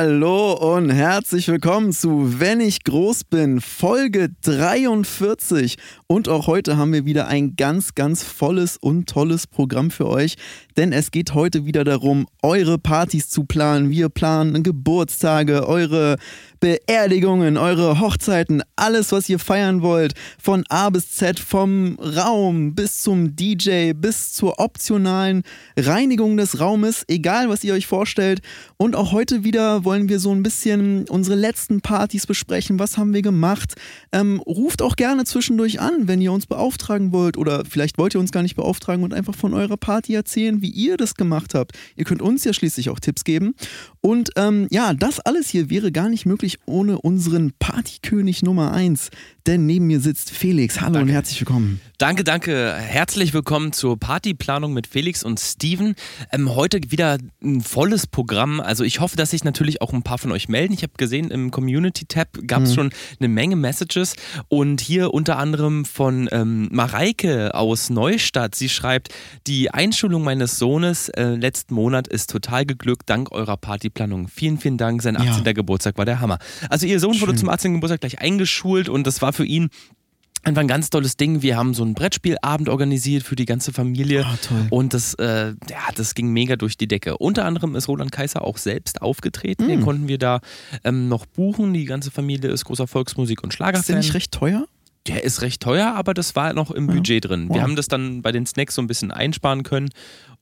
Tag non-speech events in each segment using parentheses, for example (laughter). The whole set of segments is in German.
Hallo und herzlich willkommen zu Wenn ich groß bin, Folge 43. Und auch heute haben wir wieder ein ganz, ganz volles und tolles Programm für euch, denn es geht heute wieder darum, eure Partys zu planen. Wir planen Geburtstage, eure Beerdigungen, eure Hochzeiten, alles, was ihr feiern wollt, von A bis Z, vom Raum bis zum DJ, bis zur optionalen Reinigung des Raumes, egal was ihr euch vorstellt. Und auch heute wieder wollen wir so ein bisschen unsere letzten Partys besprechen. Was haben wir gemacht? Ähm, ruft auch gerne zwischendurch an, wenn ihr uns beauftragen wollt oder vielleicht wollt ihr uns gar nicht beauftragen und einfach von eurer Party erzählen, wie ihr das gemacht habt. Ihr könnt uns ja schließlich auch Tipps geben. Und ähm, ja, das alles hier wäre gar nicht möglich ohne unseren Partykönig Nummer 1. Denn neben mir sitzt Felix. Hallo Danke. und herzlich willkommen. Danke, danke. Herzlich willkommen zur Partyplanung mit Felix und Steven. Ähm, heute wieder ein volles Programm. Also ich hoffe, dass sich natürlich auch ein paar von euch melden. Ich habe gesehen, im Community-Tab gab es Mhm. schon eine Menge Messages. Und hier unter anderem von ähm, Mareike aus Neustadt. Sie schreibt, die Einschulung meines Sohnes äh, letzten Monat ist total geglückt, dank eurer Partyplanung. Vielen, vielen Dank. Sein Ja. 18. Geburtstag war der Hammer. Also ihr Sohn wurde Schön. zum 18. Geburtstag gleich eingeschult und das war für ihn einfach ein ganz tolles Ding. Wir haben so einen Brettspielabend organisiert für die ganze Familie. Toll. Und das, äh, ja, das ging mega durch die Decke. Unter anderem ist Roland Kaiser auch selbst aufgetreten. Mm. Den konnten wir da ähm, noch buchen. Die ganze Familie ist großer Volksmusik- und Ist der Schlagerfan. nicht recht teuer? Der ist recht teuer, aber das war noch im Ja. Budget drin. Wir Wow. haben das dann bei den Snacks so ein bisschen einsparen können.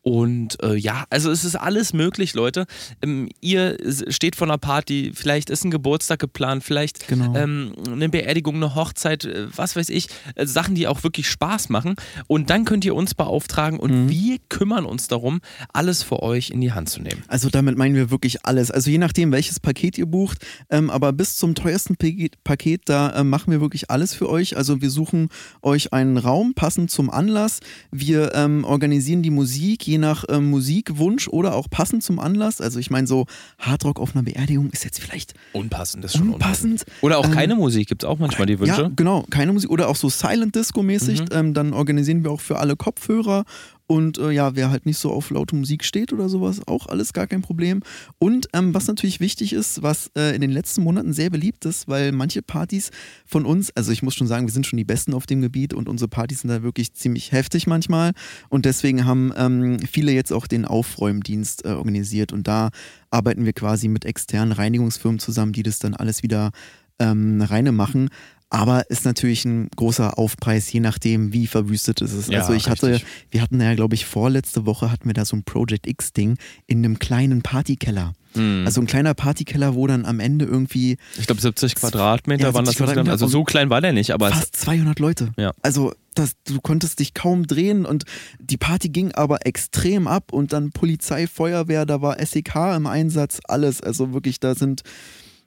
Und äh, ja, also es ist alles möglich, Leute. Ähm, ihr steht vor einer Party, vielleicht ist ein Geburtstag geplant, vielleicht Genau. ähm, eine Beerdigung, eine Hochzeit, äh, was weiß ich, äh, Sachen, die auch wirklich Spaß machen. Und dann könnt ihr uns beauftragen und Mhm. wir kümmern uns darum, alles für euch in die Hand zu nehmen. Also damit meinen wir wirklich alles. Also je nachdem, welches Paket ihr bucht, ähm, aber bis zum teuersten Paket, da ähm, machen wir wirklich alles für euch. Also wir suchen euch einen Raum passend zum Anlass. Wir ähm, organisieren die Musik je nach ähm, Musikwunsch oder auch passend zum Anlass. Also ich meine so Hardrock auf einer Beerdigung ist jetzt vielleicht Unpassend ist schon unpassend. Oder auch Ähm, keine Musik, gibt es auch manchmal die Wünsche. Ja, genau, keine Musik oder auch so Silent Disco mäßig. Mhm. Ähm, dann organisieren wir auch für alle Kopfhörer. Und äh, ja, wer halt nicht so auf laute Musik steht oder sowas, auch alles gar kein Problem. Und ähm, was natürlich wichtig ist, was äh, in den letzten Monaten sehr beliebt ist, weil manche Partys von uns, also ich muss schon sagen, wir sind schon die Besten auf dem Gebiet und unsere Partys sind da wirklich ziemlich heftig manchmal. Und deswegen haben ähm, viele jetzt auch den Aufräumdienst äh, organisiert. Und da arbeiten wir quasi mit externen Reinigungsfirmen zusammen, die das dann alles wieder ähm, reine machen. Aber ist natürlich ein großer Aufpreis, je nachdem, wie verwüstet es ist. Ja, also ich hatte, richtig. wir hatten ja, glaube ich, vorletzte Woche hatten wir da so ein Project X-Ding in einem kleinen Partykeller. Hm. Also ein kleiner Partykeller, wo dann am Ende irgendwie ich glaube 70 Quadratmeter Ja, waren das 70 Quadratmeter. Also so klein war der nicht, aber fast 200 Leute. Ja. Also das, du konntest dich kaum drehen und die Party ging aber extrem ab und dann Polizei, Feuerwehr, da war SEK im Einsatz, alles. Also wirklich, da sind,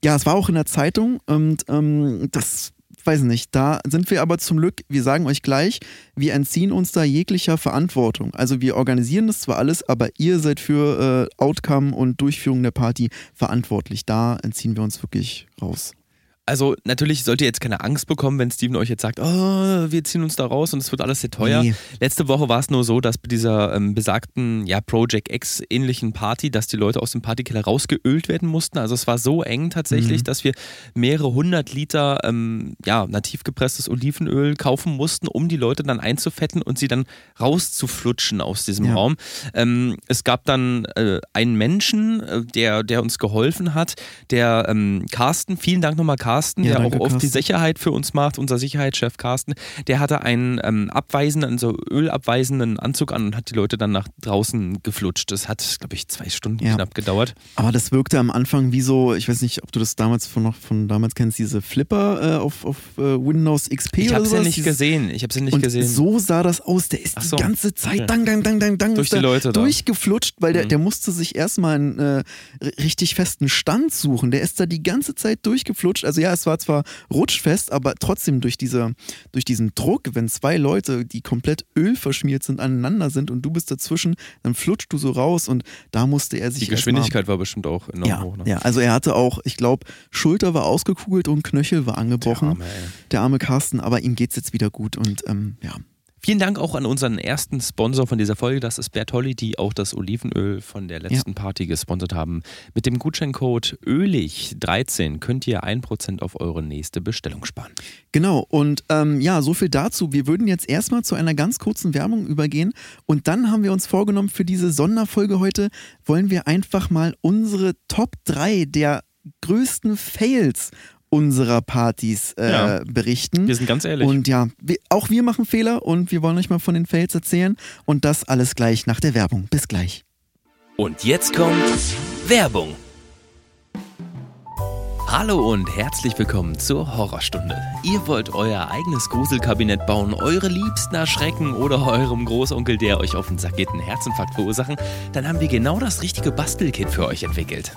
ja, es war auch in der Zeitung und ähm, das weiß nicht, da sind wir aber zum Glück, wir sagen euch gleich, wir entziehen uns da jeglicher Verantwortung. Also wir organisieren das zwar alles, aber ihr seid für äh, Outcome und Durchführung der Party verantwortlich. Da entziehen wir uns wirklich raus. Also natürlich sollt ihr jetzt keine Angst bekommen, wenn Steven euch jetzt sagt, oh, wir ziehen uns da raus und es wird alles sehr teuer. Nee. Letzte Woche war es nur so, dass bei dieser ähm, besagten ja, Project X ähnlichen Party, dass die Leute aus dem Partykeller rausgeölt werden mussten. Also es war so eng tatsächlich, Mhm. dass wir mehrere hundert Liter ähm, ja, nativ gepresstes Olivenöl kaufen mussten, um die Leute dann einzufetten und sie dann rauszuflutschen aus diesem Ja. Raum. Ähm, es gab dann äh, einen Menschen, äh, der, der uns geholfen hat, der ähm, Carsten, vielen Dank nochmal Carsten, Ja, der danke, auch oft die Carsten. Sicherheit für uns macht, unser Sicherheitschef Carsten, der hatte einen ähm, abweisenden, also ölabweisenden Anzug an und hat die Leute dann nach draußen geflutscht. Das hat, glaube ich, zwei Stunden Ja. knapp gedauert. Aber das wirkte am Anfang wie so, ich weiß nicht, ob du das damals von noch von damals kennst, diese Flipper äh, auf, auf äh, Windows XP Ich oder habe sie sowas. nicht Dieses- gesehen. Ich habe sie nicht und gesehen. so sah das aus. Der ist so. die ganze Zeit dang, dang, dang, dang, dang Durch die Leute durchgeflutscht, weil der, Mhm. der musste sich erstmal einen äh, richtig festen Stand suchen. Der ist da die ganze Zeit durchgeflutscht. Also ja, ja, es war zwar rutschfest, aber trotzdem durch, diese, durch diesen Druck, wenn zwei Leute, die komplett ölverschmiert sind, aneinander sind und du bist dazwischen, dann flutscht du so raus und da musste er sich. Die Geschwindigkeit war bestimmt auch enorm ja, hoch. Ne? Ja, also er hatte auch, ich glaube, Schulter war ausgekugelt und Knöchel war angebrochen. Der arme, der arme Carsten, aber ihm geht es jetzt wieder gut und ähm, ja. Vielen Dank auch an unseren ersten Sponsor von dieser Folge. Das ist Bertolli, die auch das Olivenöl von der letzten ja. Party gesponsert haben. Mit dem Gutscheincode ÖLIG13 könnt ihr 1% auf eure nächste Bestellung sparen. Genau, und ähm, ja, so viel dazu. Wir würden jetzt erstmal zu einer ganz kurzen Werbung übergehen und dann haben wir uns vorgenommen, für diese Sonderfolge heute wollen wir einfach mal unsere Top 3 der größten Fails unserer Partys äh, ja. berichten. Wir sind ganz ehrlich. Und ja, wir, auch wir machen Fehler und wir wollen euch mal von den Fails erzählen. Und das alles gleich nach der Werbung. Bis gleich. Und jetzt kommt Werbung. Hallo und herzlich willkommen zur Horrorstunde. Ihr wollt euer eigenes Gruselkabinett bauen, eure Liebsten erschrecken oder eurem Großonkel, der euch auf den Sack geht, einen Herzinfarkt verursachen? Dann haben wir genau das richtige Bastelkit für euch entwickelt.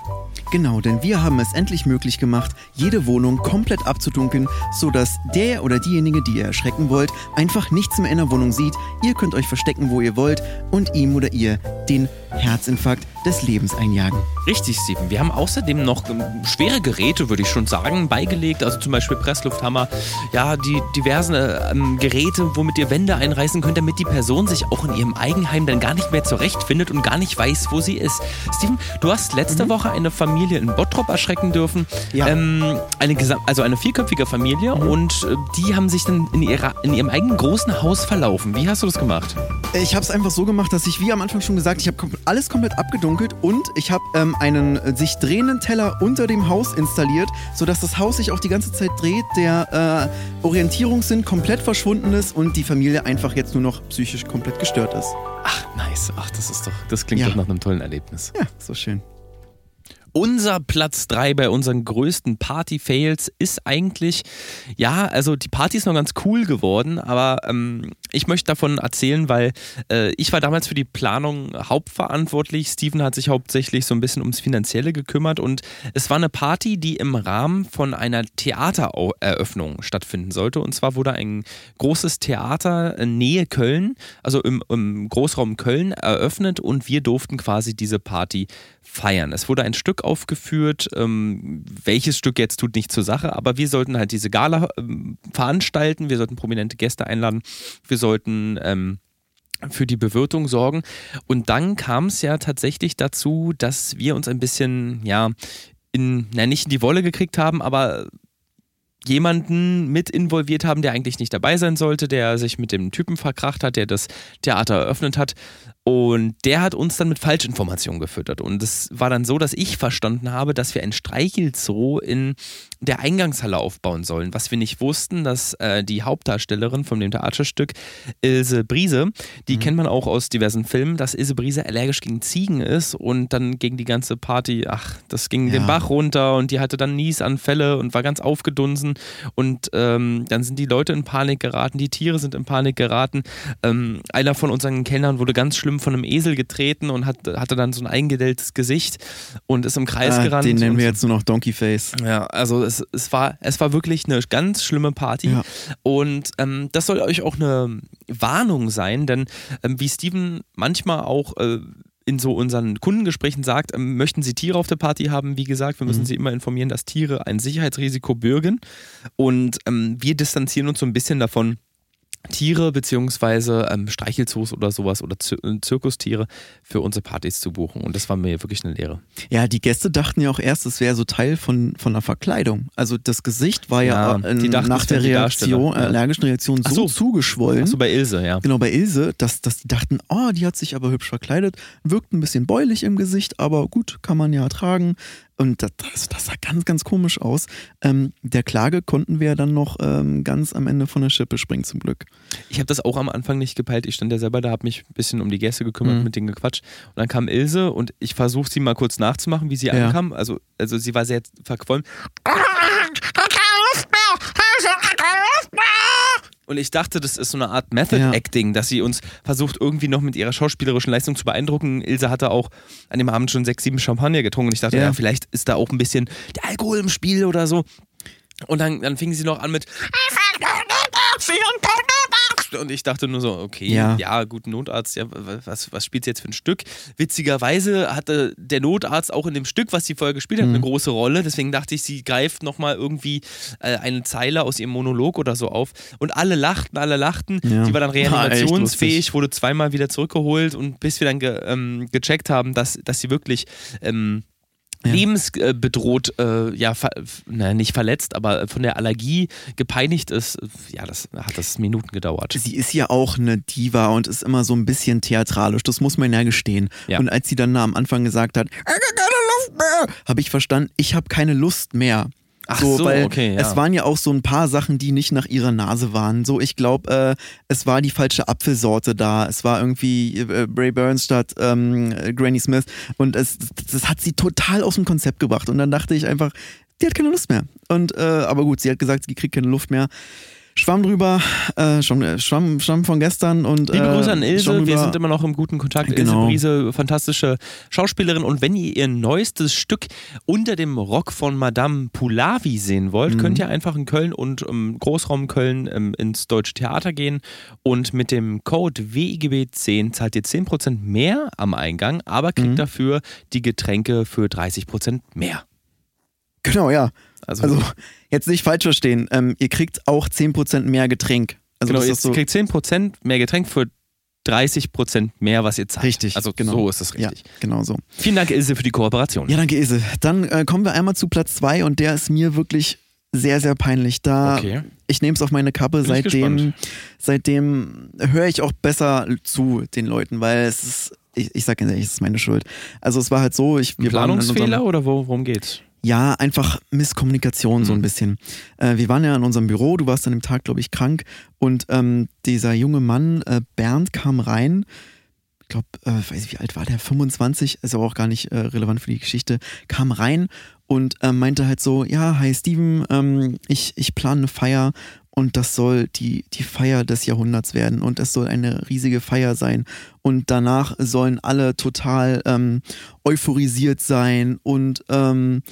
Genau, denn wir haben es endlich möglich gemacht, jede Wohnung komplett abzudunkeln, sodass der oder diejenige, die ihr erschrecken wollt, einfach nichts mehr in der Wohnung sieht. Ihr könnt euch verstecken, wo ihr wollt und ihm oder ihr den Herzinfarkt des Lebens einjagen. Richtig, Steven. Wir haben außerdem noch ähm, schwere Geräte, würde ich schon sagen, beigelegt. Also zum Beispiel Presslufthammer, ja, die diversen äh, ähm, Geräte, womit ihr Wände einreißen könnt, damit die Person sich auch in ihrem Eigenheim dann gar nicht mehr zurechtfindet und gar nicht weiß, wo sie ist. Steven, du hast letzte mhm. Woche eine Familie in Bottrop erschrecken dürfen. Ja. Ähm, eine also eine vierköpfige Familie mhm. und äh, die haben sich dann in, ihrer, in ihrem eigenen großen Haus verlaufen. Wie hast du das gemacht? Ich habe es einfach so gemacht, dass ich, wie am Anfang schon gesagt, ich habe alles komplett abgedunkelt und ich habe ähm, einen äh, sich drehenden Teller unter dem Haus installiert, sodass das Haus sich auch die ganze Zeit dreht, der äh, Orientierungssinn komplett verschwunden ist und die Familie einfach jetzt nur noch psychisch komplett gestört ist. Ach, nice. Ach, das ist doch, das klingt ja. doch nach einem tollen Erlebnis. Ja, so schön. Unser Platz 3 bei unseren größten Party-Fails ist eigentlich, ja, also die Party ist noch ganz cool geworden, aber ähm, ich möchte davon erzählen, weil äh, ich war damals für die Planung hauptverantwortlich. Steven hat sich hauptsächlich so ein bisschen ums Finanzielle gekümmert und es war eine Party, die im Rahmen von einer Theatereröffnung stattfinden sollte. Und zwar wurde ein großes Theater in Nähe Köln, also im, im Großraum Köln, eröffnet und wir durften quasi diese Party feiern. Es wurde ein Stück aufgeführt, ähm, welches Stück jetzt tut nicht zur Sache, aber wir sollten halt diese Gala ähm, veranstalten, wir sollten prominente Gäste einladen, wir sollten ähm, für die Bewirtung sorgen. Und dann kam es ja tatsächlich dazu, dass wir uns ein bisschen, ja, in, na, nicht in die Wolle gekriegt haben, aber jemanden mit involviert haben, der eigentlich nicht dabei sein sollte, der sich mit dem Typen verkracht hat, der das Theater eröffnet hat. Und der hat uns dann mit Falschinformationen gefüttert. Und es war dann so, dass ich verstanden habe, dass wir ein Streichelzoo in der Eingangshalle aufbauen sollen. Was wir nicht wussten, dass äh, die Hauptdarstellerin von dem Theaterstück, Ilse Brise, die mhm. kennt man auch aus diversen Filmen, dass Ilse Brise allergisch gegen Ziegen ist und dann gegen die ganze Party, ach, das ging ja. den Bach runter und die hatte dann Niesanfälle und war ganz aufgedunsen. Und ähm, dann sind die Leute in Panik geraten, die Tiere sind in Panik geraten. Ähm, einer von unseren Kellnern wurde ganz schlimm von einem Esel getreten und hat, hatte dann so ein eingedelltes Gesicht und ist im Kreis ah, gerannt. Den nennen wir jetzt nur noch Donkey Face. Ja, also es, es, war, es war wirklich eine ganz schlimme Party. Ja. Und ähm, das soll euch auch eine Warnung sein, denn ähm, wie Steven manchmal auch äh, in so unseren Kundengesprächen sagt, ähm, möchten Sie Tiere auf der Party haben? Wie gesagt, wir müssen mhm. Sie immer informieren, dass Tiere ein Sicherheitsrisiko bürgen. Und ähm, wir distanzieren uns so ein bisschen davon, Tiere beziehungsweise ähm, Streichelzoos oder sowas oder Zir äh, Zirkustiere für unsere Partys zu buchen. Und das war mir wirklich eine Lehre. Ja, die Gäste dachten ja auch erst, es wäre so Teil von, von einer Verkleidung. Also das Gesicht war ja, ja äh, nach der Reaktion, äh, allergischen Reaktion so, so, zugeschwollen. Achso, bei Ilse, ja. Genau, bei Ilse, dass, dass die dachten, oh, die hat sich aber hübsch verkleidet, wirkt ein bisschen bäulich im Gesicht, aber gut, kann man ja tragen. Und das, das, sah ganz, ganz komisch aus. Ähm, der Klage konnten wir dann noch ähm, ganz am Ende von der Schippe springen, zum Glück. Ich habe das auch am Anfang nicht gepeilt. Ich stand ja selber da, habe mich ein bisschen um die Gäste gekümmert, mhm. mit denen gequatscht. Und dann kam Ilse und ich versuche sie mal kurz nachzumachen, wie sie ja. ankam. Also, also sie war sehr verquollen. Und ich dachte, das ist so eine Art Method Acting, ja. dass sie uns versucht, irgendwie noch mit ihrer schauspielerischen Leistung zu beeindrucken. Ilse hatte auch an dem Abend schon sechs, sieben Champagner getrunken. Und ich dachte, ja, ja vielleicht ist da auch ein bisschen der Alkohol im Spiel oder so. Und dann, dann fingen sie noch an mit und ich dachte nur so, okay, ja, ja gut, Notarzt, ja, was, was spielt sie jetzt für ein Stück? Witzigerweise hatte der Notarzt auch in dem Stück, was sie vorher gespielt hat, mhm. eine große Rolle. Deswegen dachte ich, sie greift nochmal irgendwie äh, eine Zeile aus ihrem Monolog oder so auf. Und alle lachten, alle lachten. Ja. Die war dann (laughs) reanimationsfähig, wurde zweimal wieder zurückgeholt und bis wir dann ge, ähm, gecheckt haben, dass, dass sie wirklich ähm, ja. lebensbedroht, äh, ja, ver, na, nicht verletzt, aber von der Allergie gepeinigt ist, ja, das hat das Minuten gedauert. Sie ist ja auch eine Diva und ist immer so ein bisschen theatralisch, das muss man ja gestehen. Ja. Und als sie dann am Anfang gesagt hat, habe ich verstanden, ich habe keine Lust mehr. Ach so, so weil okay, ja. es waren ja auch so ein paar Sachen, die nicht nach ihrer Nase waren. So, ich glaube, äh, es war die falsche Apfelsorte da. Es war irgendwie äh, Ray Burns statt ähm, Granny Smith. Und es, das hat sie total aus dem Konzept gebracht. Und dann dachte ich einfach, die hat keine Lust mehr. Und, äh, aber gut, sie hat gesagt, sie kriegt keine Luft mehr. Schwamm drüber, äh, Schwamm, Schwamm, Schwamm von gestern und. Liebe Grüße an äh, Ilse, wir sind immer noch im guten Kontakt. Genau. Ilse Brise, fantastische Schauspielerin. Und wenn ihr ihr neuestes Stück unter dem Rock von Madame Pulavi sehen wollt, mhm. könnt ihr einfach in Köln und im Großraum Köln ähm, ins Deutsche Theater gehen und mit dem Code WIGB10 zahlt ihr 10% mehr am Eingang, aber kriegt mhm. dafür die Getränke für 30% mehr. Genau, ja. Also, also jetzt nicht falsch verstehen, ähm, ihr kriegt auch 10% mehr Getränk. Also genau, ihr so kriegt 10% mehr Getränk für 30% mehr, was ihr zahlt. Richtig, also genau. so ist es richtig. Ja, genau so. Vielen Dank, Ilse, für die Kooperation. Ja, danke, Ilse. Dann äh, kommen wir einmal zu Platz 2 und der ist mir wirklich sehr, sehr peinlich. Da okay. ich nehme es auf meine Kappe, seitdem, seitdem höre ich auch besser zu den Leuten, weil es ist, ich, ich sage ehrlich, es ist meine Schuld. Also es war halt so, ich wir Planungsfehler oder worum geht's? Ja, einfach Misskommunikation so ein mhm. bisschen. Äh, wir waren ja in unserem Büro, du warst an dem Tag, glaube ich, krank und ähm, dieser junge Mann, äh, Bernd, kam rein. Ich glaube, äh, weiß ich, wie alt war der? 25, ist aber auch gar nicht äh, relevant für die Geschichte. Kam rein und äh, meinte halt so: Ja, hi Steven, ähm, ich, ich plane eine Feier und das soll die, die Feier des Jahrhunderts werden und es soll eine riesige Feier sein und danach sollen alle total ähm, euphorisiert sein und ähm,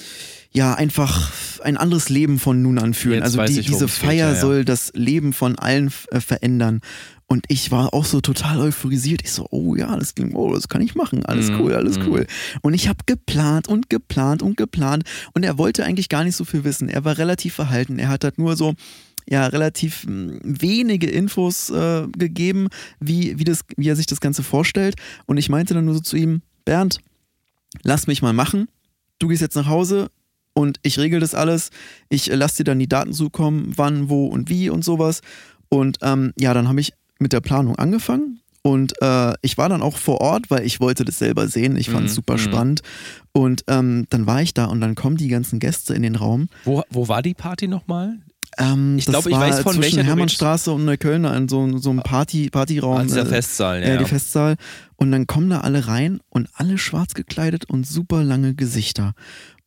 ja einfach ein anderes Leben von nun an führen. Jetzt also die, ich, diese Feier geht, ja, soll das Leben von allen äh, verändern. Und ich war auch so total euphorisiert. Ich so, oh ja, das klingt, oh, das kann ich machen. Alles mm, cool, alles mm. cool. Und ich habe geplant und geplant und geplant. Und er wollte eigentlich gar nicht so viel wissen. Er war relativ verhalten. Er hat halt nur so, ja relativ hm, wenige Infos äh, gegeben, wie, wie, das, wie er sich das Ganze vorstellt. Und ich meinte dann nur so zu ihm, Bernd, lass mich mal machen. Du gehst jetzt nach Hause und ich regel das alles. Ich äh, lasse dir dann die Daten zukommen, wann, wo und wie und sowas. Und ähm, ja, dann habe ich mit der Planung angefangen. Und äh, ich war dann auch vor Ort, weil ich wollte das selber sehen. Ich fand es mhm. super mhm. spannend. Und ähm, dann war ich da und dann kommen die ganzen Gäste in den Raum. Wo, wo war die Party nochmal? Ähm, ich glaube, ich weiß von zwischen welcher Hermannstraße und Neukölln in so, so einem Party, Partyraum. Ah, dieser äh, Festsaal, ja. Ja, die Festsaal. Und dann kommen da alle rein und alle schwarz gekleidet und super lange Gesichter.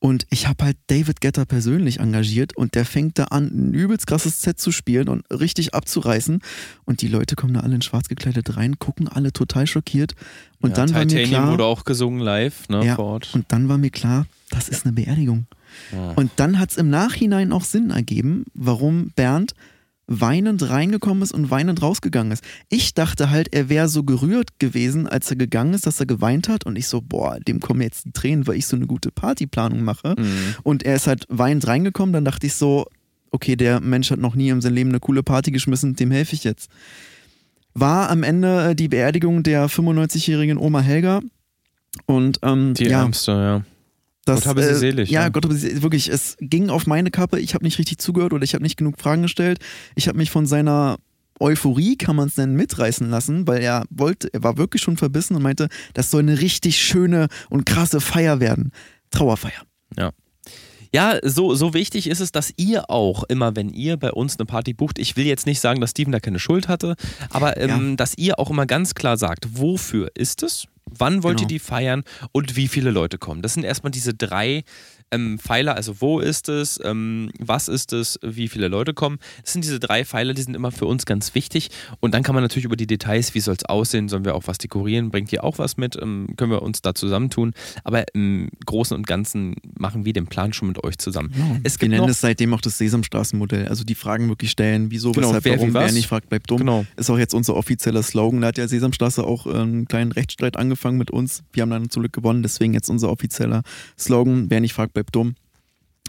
Und ich habe halt David Getter persönlich engagiert und der fängt da an, ein übelst krasses Set zu spielen und richtig abzureißen. Und die Leute kommen da alle in schwarz gekleidet rein, gucken alle total schockiert. Und ja, dann Titanium war mir klar. wurde auch gesungen live, ne, ja, vor Ort. Und dann war mir klar, das ist eine Beerdigung. Und dann hat es im Nachhinein auch Sinn ergeben, warum Bernd weinend reingekommen ist und weinend rausgegangen ist. Ich dachte halt, er wäre so gerührt gewesen, als er gegangen ist, dass er geweint hat. Und ich so, boah, dem kommen jetzt die Tränen, weil ich so eine gute Partyplanung mache. Mhm. Und er ist halt weinend reingekommen. Dann dachte ich so, okay, der Mensch hat noch nie in seinem Leben eine coole Party geschmissen, dem helfe ich jetzt. War am Ende äh, die Beerdigung der 95-jährigen Oma Helga. Und ähm, die ja, Ärmste, ja. Das, Gott habe sie äh, selig. Ja, ja, Gott habe sie wirklich. Es ging auf meine Kappe. Ich habe nicht richtig zugehört oder ich habe nicht genug Fragen gestellt. Ich habe mich von seiner Euphorie, kann man es nennen, mitreißen lassen, weil er wollte, er war wirklich schon verbissen und meinte, das soll eine richtig schöne und krasse Feier werden. Trauerfeier. Ja. Ja, so, so wichtig ist es, dass ihr auch immer, wenn ihr bei uns eine Party bucht, ich will jetzt nicht sagen, dass Steven da keine Schuld hatte, aber ähm, ja. dass ihr auch immer ganz klar sagt, wofür ist es? Wann wollt genau. ihr die feiern und wie viele Leute kommen? Das sind erstmal diese drei ähm, Pfeiler, also wo ist es, ähm, was ist es, wie viele Leute kommen. Das sind diese drei Pfeiler, die sind immer für uns ganz wichtig. Und dann kann man natürlich über die Details, wie soll es aussehen, sollen wir auch was dekorieren, bringt ihr auch was mit, ähm, können wir uns da zusammentun. Aber im Großen und Ganzen machen wir den Plan schon mit euch zusammen. Genau. Es wir nennen es seitdem auch das Sesamstraßenmodell. Also die Fragen wirklich stellen, wieso, Genau, weshalb, wer, warum, wer nicht fragt, bleibt dumm. Genau. Ist auch jetzt unser offizieller Slogan. Da hat ja Sesamstraße auch äh, einen kleinen Rechtsstreit angefangen mit uns. Wir haben dann zum Glück gewonnen, deswegen jetzt unser offizieller Slogan, wer nicht fragt, bleibt dumm.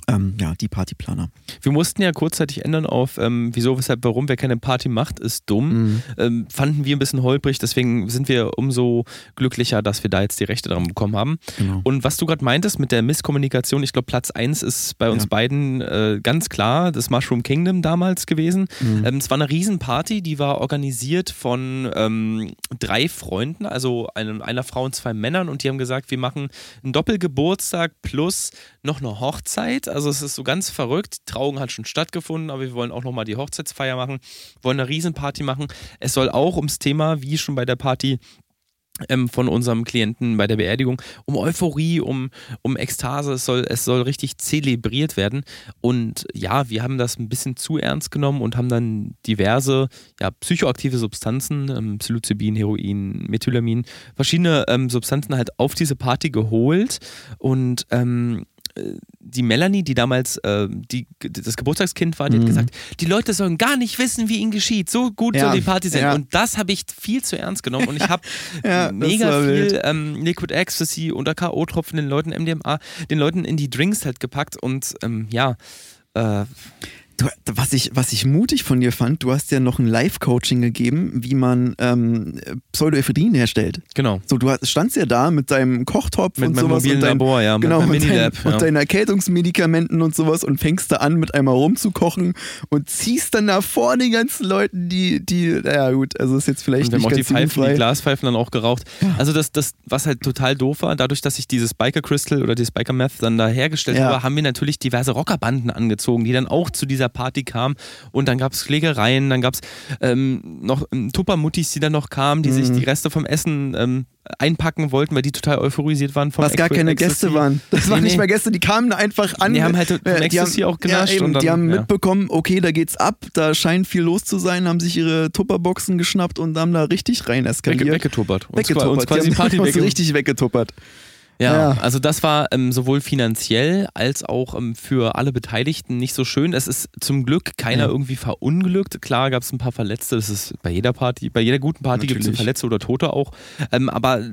Ähm, ja, die Partyplaner. wir mussten ja kurzzeitig ändern auf ähm, wieso, weshalb, warum, wer keine Party macht, ist dumm. Mhm. ähm, fanden wir ein bisschen holprig, deswegen sind wir umso glücklicher, dass wir da jetzt die Rechte dran bekommen haben. Genau. Und was du gerade meintest mit der Misskommunikation, ich glaube, Platz 1 ist bei uns Ja. beiden äh, ganz klar das Mushroom Kingdom damals gewesen. Mhm. Ähm, es war eine Riesenparty, die war organisiert von ähm, drei Freunden, also einem, einer Frau und zwei Männern und die haben gesagt, wir machen einen Doppelgeburtstag plus noch eine Hochzeit. Also es ist so ganz verrückt. Die Trauung hat schon stattgefunden, aber wir wollen auch nochmal die Hochzeitsfeier machen, wollen eine Riesenparty machen. Es soll auch ums Thema, wie schon bei der Party ähm, von unserem Klienten bei der Beerdigung, um Euphorie, um, um Ekstase. Es soll, es soll richtig zelebriert werden. Und ja, wir haben das ein bisschen zu ernst genommen und haben dann diverse ja, psychoaktive Substanzen, ähm, Psilocybin, Heroin, Methylamin, verschiedene ähm, Substanzen halt auf diese Party geholt. Und ähm, äh, die Melanie, die damals äh, die, das Geburtstagskind war, die hat Mhm. gesagt, die Leute sollen gar nicht wissen, wie ihnen geschieht. So gut Ja, soll die Party sein. ja. Und das habe ich viel zu ernst genommen. Und ich (laughs) habe Ja, mega viel ähm, Liquid Ecstasy oder K.O.-Tropfen den Leuten, MDMA, den Leuten in die Drinks halt gepackt. Und ähm, ja, äh, Du, was, ich, was ich mutig von dir fand, du hast ja noch ein Live-Coaching gegeben, wie man ähm, Pseudoephedrin herstellt. genau. So, du hast- standst ja da mit deinem Kochtopf Mit und meinem sowas mobilen und dein, Labor, ja, mit genau, meinem und, dein, ja. und deinen Erkältungsmedikamenten und sowas und fängst da an, mit einmal rumzukochen und ziehst dann da vor den ganzen Leuten, die, die, naja gut, also ist jetzt vielleicht Und wir haben nicht auch die ganz Pfeifen, jugendfrei. die Glaspfeifen dann auch geraucht. Also das, das, was halt total doof war, dadurch, dass ich dieses Biker Crystal oder dieses Biker Meth dann da hergestellt Ja. habe, haben wir natürlich diverse Rockerbanden angezogen, die dann auch zu dieser Party kamen. Und dann gab es Schlägereien, dann gab es ähm, noch ähm, Tuppermuttis, die dann noch kamen, die sich Mhm. die Reste vom Essen ähm, einpacken wollten, weil die total euphorisiert waren vom was gar keine Ecstasy. Gäste waren. Das Nee, waren nicht nee. mehr Gäste, die kamen da einfach an. Die haben halt vom Äh, die Ecstasy haben, auch genascht Ja, eben, und dann- die haben ja. mitbekommen, okay, da geht's ab, da scheint viel los zu sein, haben sich ihre Tupperboxen geschnappt und haben da richtig rein eskaliert. weggetuppert. Uns, weggetuppert. Uns quasi die haben Party uns wegge richtig weggetuppert. Ja, Ja. also das war ähm, sowohl finanziell als auch ähm, für alle Beteiligten nicht so schön. Es ist zum Glück keiner Ja. irgendwie verunglückt. Klar gab es ein paar Verletzte, das ist bei jeder Party, bei jeder guten Party gibt es. Verletzte oder Tote auch. Ähm, aber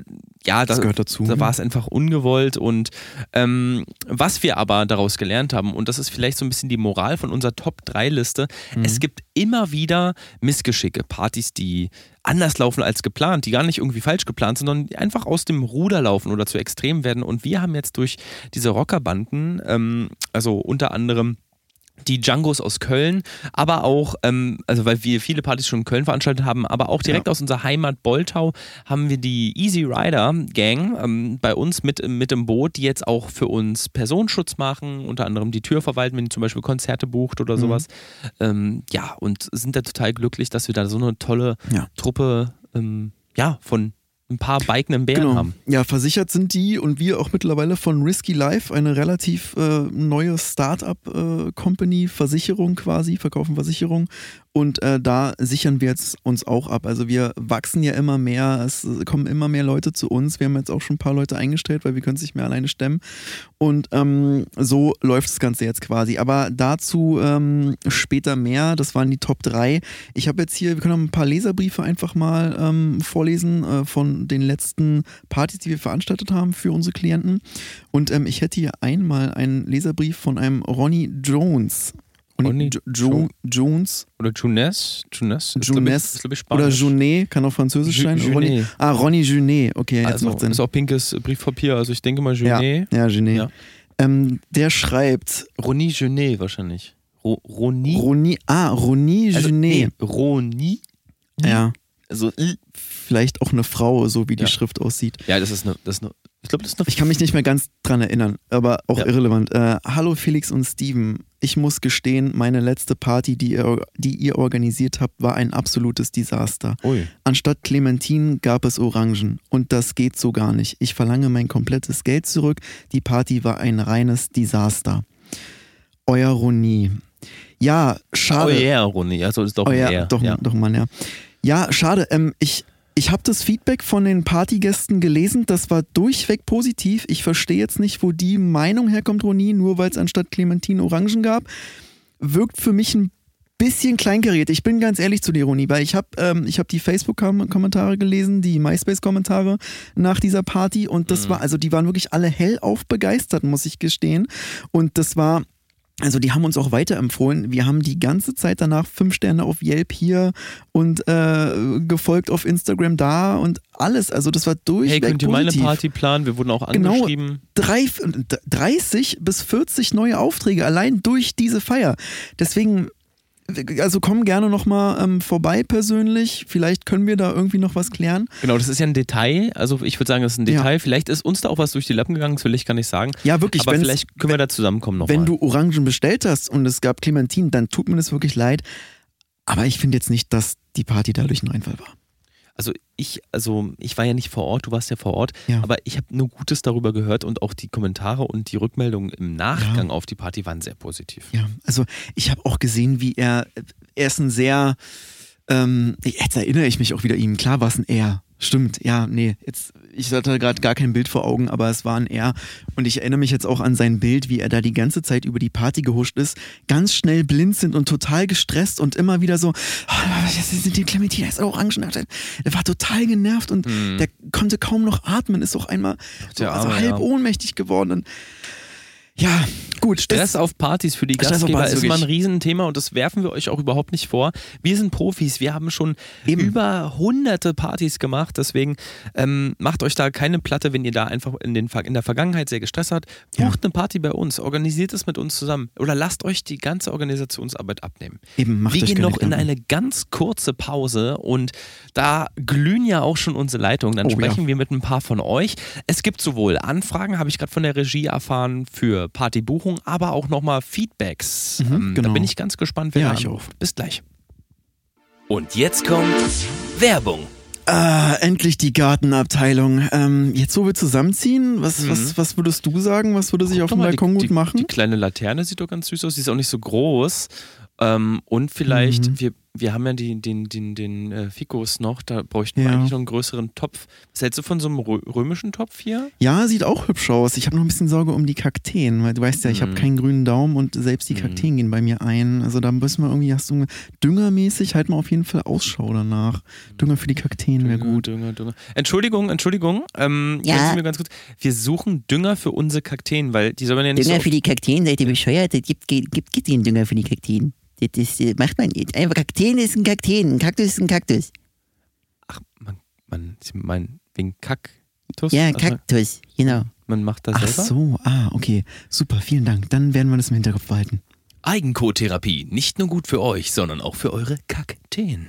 ja, Das gehört dazu. Da war es einfach ungewollt und ähm, was wir aber daraus gelernt haben, und das ist vielleicht so ein bisschen die Moral von unserer Top-3-Liste, Mhm. es gibt immer wieder Missgeschicke, Partys, die anders laufen als geplant, die gar nicht irgendwie falsch geplant sind, sondern die einfach aus dem Ruder laufen oder zu extrem werden. Und wir haben jetzt durch diese Rockerbanden, ähm, also unter anderem die Djangos aus Köln, aber auch, ähm, also weil wir viele Partys schon in Köln veranstaltet haben, aber auch direkt Ja. aus unserer Heimat Boltau haben wir die Easy Rider Gang ähm, bei uns mit, mit im Boot, die jetzt auch für uns Personenschutz machen, unter anderem die Tür verwalten, wenn ihr zum Beispiel Konzerte bucht oder Mhm. sowas. Ähm, ja, und sind da total glücklich, dass wir da so eine tolle Ja. Truppe ähm, ja, von ein paar bikenden Bären Genau. haben. Ja, versichert sind die und wir auch mittlerweile von Risky Life, eine relativ äh, neue Start-up-Company, Versicherung quasi, verkaufen Versicherung. Und äh, da sichern wir jetzt uns auch ab. Also wir wachsen ja immer mehr, es kommen immer mehr Leute zu uns. Wir haben jetzt auch schon ein paar Leute eingestellt, weil wir können es nicht mehr alleine stemmen. Und ähm, so läuft das Ganze jetzt quasi. Aber dazu ähm, später mehr. Das waren die Top 3. Ich habe jetzt hier, wir können auch ein paar Leserbriefe einfach mal ähm, vorlesen äh, von den letzten Partys, die wir veranstaltet haben für unsere Klienten. Und ähm, ich hätte hier einmal einen Leserbrief von einem Ronnie Jones. Ronnie Jo jo Jones Oder Junes? Junes? Junes oder. Junet, kann auch Französisch Ju- sein. Ronnie, ah, Ronnie Junet, okay, jetzt Also, macht Sinn. ist auch pinkes Briefpapier, also ich denke mal ja, Junet. ja, Junet. Ja. Ähm, der schreibt Roni Junet wahrscheinlich. Ro Roni? Ronnie, ah, also, Junet. nee, Roni? Ja, Also, vielleicht auch eine Frau, so wie die Ja. Schrift aussieht. ja, das ist eine, das ist eine, ich glaube, das ist eine Ich kann mich nicht mehr ganz dran erinnern, aber auch Ja. irrelevant. Äh, hallo Felix und Steven. Ich muss gestehen, meine letzte Party, die ihr, die ihr organisiert habt, war ein absolutes Desaster. Ui. Anstatt Clementinen gab es Orangen. Und das geht so gar nicht. Ich verlange mein komplettes Geld zurück. Die Party war ein reines Desaster. Euer Roni. Ja, schade. Euer Roni, also ist doch Euer, ein R. doch, ja. doch, Mann, ja. Ja, schade. Ähm, ich ich habe das Feedback von den Partygästen gelesen, das war durchweg positiv. Ich verstehe jetzt nicht, wo die Meinung herkommt, Roni, nur weil es anstatt Clementine Orangen gab. Wirkt für mich ein bisschen kleinkariert. Ich bin ganz ehrlich zu dir, Roni, weil ich habe ähm, ich hab die Facebook-Kommentare gelesen, die MySpace-Kommentare nach dieser Party und das Mhm. war, also die waren wirklich alle hellauf begeistert, muss ich gestehen. Und das war also die haben uns auch weiterempfohlen. Wir haben die ganze Zeit danach fünf Sterne auf Yelp hier und äh, gefolgt auf Instagram da und alles. Also das war durchweg Hey, könnt ihr meine. Party planen? Wir wurden auch Genau. angeschrieben. Drei, 30 bis 40 neue Aufträge allein durch diese Feier. Deswegen, also komm gerne nochmal ähm, vorbei persönlich. Vielleicht können wir da irgendwie noch was klären. Genau, das ist ja ein Detail. Also ich würde sagen, das ist ein Ja. Detail. Vielleicht ist uns da auch was durch die Lappen gegangen, das will ich gar nicht sagen. Ja, wirklich, Aber vielleicht können wir da zusammenkommen nochmal. Wenn du Orangen bestellt hast und es gab Clementine, dann tut mir das wirklich leid. Aber ich finde jetzt nicht, dass die Party dadurch ein Einfall war. Also ich, also ich war ja nicht vor Ort, du warst ja vor Ort, Ja. aber ich habe nur Gutes darüber gehört und auch die Kommentare und die Rückmeldungen im Nachgang auf die Party waren sehr positiv. Ja, also ich habe auch gesehen, wie er, er ist ein sehr, ähm, jetzt erinnere ich mich auch wieder ihm, klar war es ein Er. Stimmt, ja, nee, jetzt, ich hatte gerade gar kein Bild vor Augen, aber es war ein Er. Und ich erinnere mich jetzt auch an sein Bild, wie er da die ganze Zeit über die Party gehuscht ist, ganz schnell blind sind und total gestresst und immer wieder so, oh, das sind die Clementine, ist Orangen. Der war total genervt und der konnte kaum noch atmen, ist auch einmal so, also halb ja. ohnmächtig geworden. Und ja, gut. Stress auf Partys für die Stress Gastgeber Partys, ist immer ein wirklich. Riesenthema und das werfen wir euch auch überhaupt nicht vor. Wir sind Profis, wir haben schon Eben. über hunderte Partys gemacht, deswegen ähm, macht euch da keine Platte, wenn ihr da einfach in, den, in der Vergangenheit sehr gestresst habt. Ja. Bucht eine Party bei uns, organisiert es mit uns zusammen oder lasst euch die ganze Organisationsarbeit abnehmen. Eben, macht wir euch gehen noch in eine ganz kurze Pause und da glühen ja auch schon unsere Leitungen. Dann Oh, sprechen ja. wir mit ein paar von euch. Es gibt sowohl Anfragen, habe ich gerade von der Regie erfahren, für Partybuchung, aber auch nochmal Feedbacks. Mhm, ähm, Da genau. bin ich ganz gespannt, wer Ja, da ich anruft. Bis gleich. Und jetzt kommt Werbung. Ah, endlich die Gartenabteilung. Ähm, jetzt, wo wir zusammenziehen, was, was, was würdest du sagen? Was würde sich auf dem Balkon die, gut machen? Die kleine Laterne sieht doch ganz süß aus. Die ist auch nicht so groß. Ähm, und vielleicht, Mhm. wir, wir haben ja die, den, den, den äh, Fikos noch, da bräuchten wir Ja. eigentlich noch einen größeren Topf. Was hältst du von so einem rö römischen Topf hier? ja, sieht auch hübsch aus. Ich habe noch ein bisschen Sorge um die Kakteen, weil du weißt ja, ich habe Mhm. keinen grünen Daumen und selbst die Mhm. Kakteen gehen bei mir ein. Also da müssen wir irgendwie, hast du düngermäßig, halt mal auf jeden Fall Ausschau danach. Dünger für die Kakteen wäre gut. Dünger, Dünger. Entschuldigung, Entschuldigung. Ähm, Ja. mir ganz kurz. Wir suchen Dünger für unsere Kakteen, weil die soll man ja nicht Dünger so. für die Kakteen, seid ihr bescheuert? Es gibt, gibt, gibt, gibt den Dünger für die Kakteen. Das, das macht man nicht. Einfach Kakteen ist ein Kakteen, ein Kaktus ist ein Kaktus. Ach, man, man, Sie meinen wegen Kaktus? Ja, Also, Kaktus, genau. man macht das Ach selber? so, ah, okay. Super, vielen Dank. Dann werden wir das im Hinterkopf behalten. Eigenkotherapie, nicht nur gut für euch, sondern auch für eure Kakteen.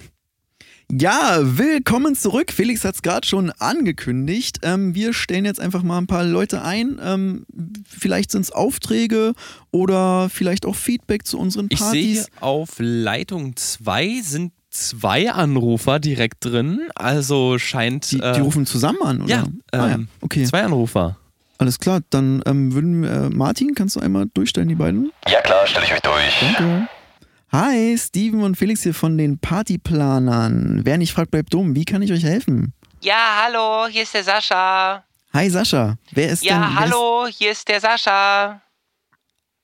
Ja, willkommen zurück. Felix hat es gerade schon angekündigt. Ähm, wir stellen jetzt einfach mal ein paar Leute ein. Ähm, vielleicht sind es Aufträge oder vielleicht auch Feedback zu unseren Ich sehe Partys. auf Leitung 2 sind zwei Anrufer direkt drin. Also scheint. Die, die äh, rufen zusammen an, oder? ja, ah, ja, ähm, okay. zwei Anrufer. Alles klar. Dann ähm, würden wir, äh, Martin, kannst du einmal durchstellen, die beiden? Ja klar, stelle ich euch durch. Danke. Hi, Steven und Felix hier von den Partyplanern. Wer nicht fragt, bleibt dumm. Wie kann ich euch helfen? Ja, hallo, hier ist der Sascha. Hi, Sascha. Wer ist Ja, denn? wer hallo, hier ist der Sascha.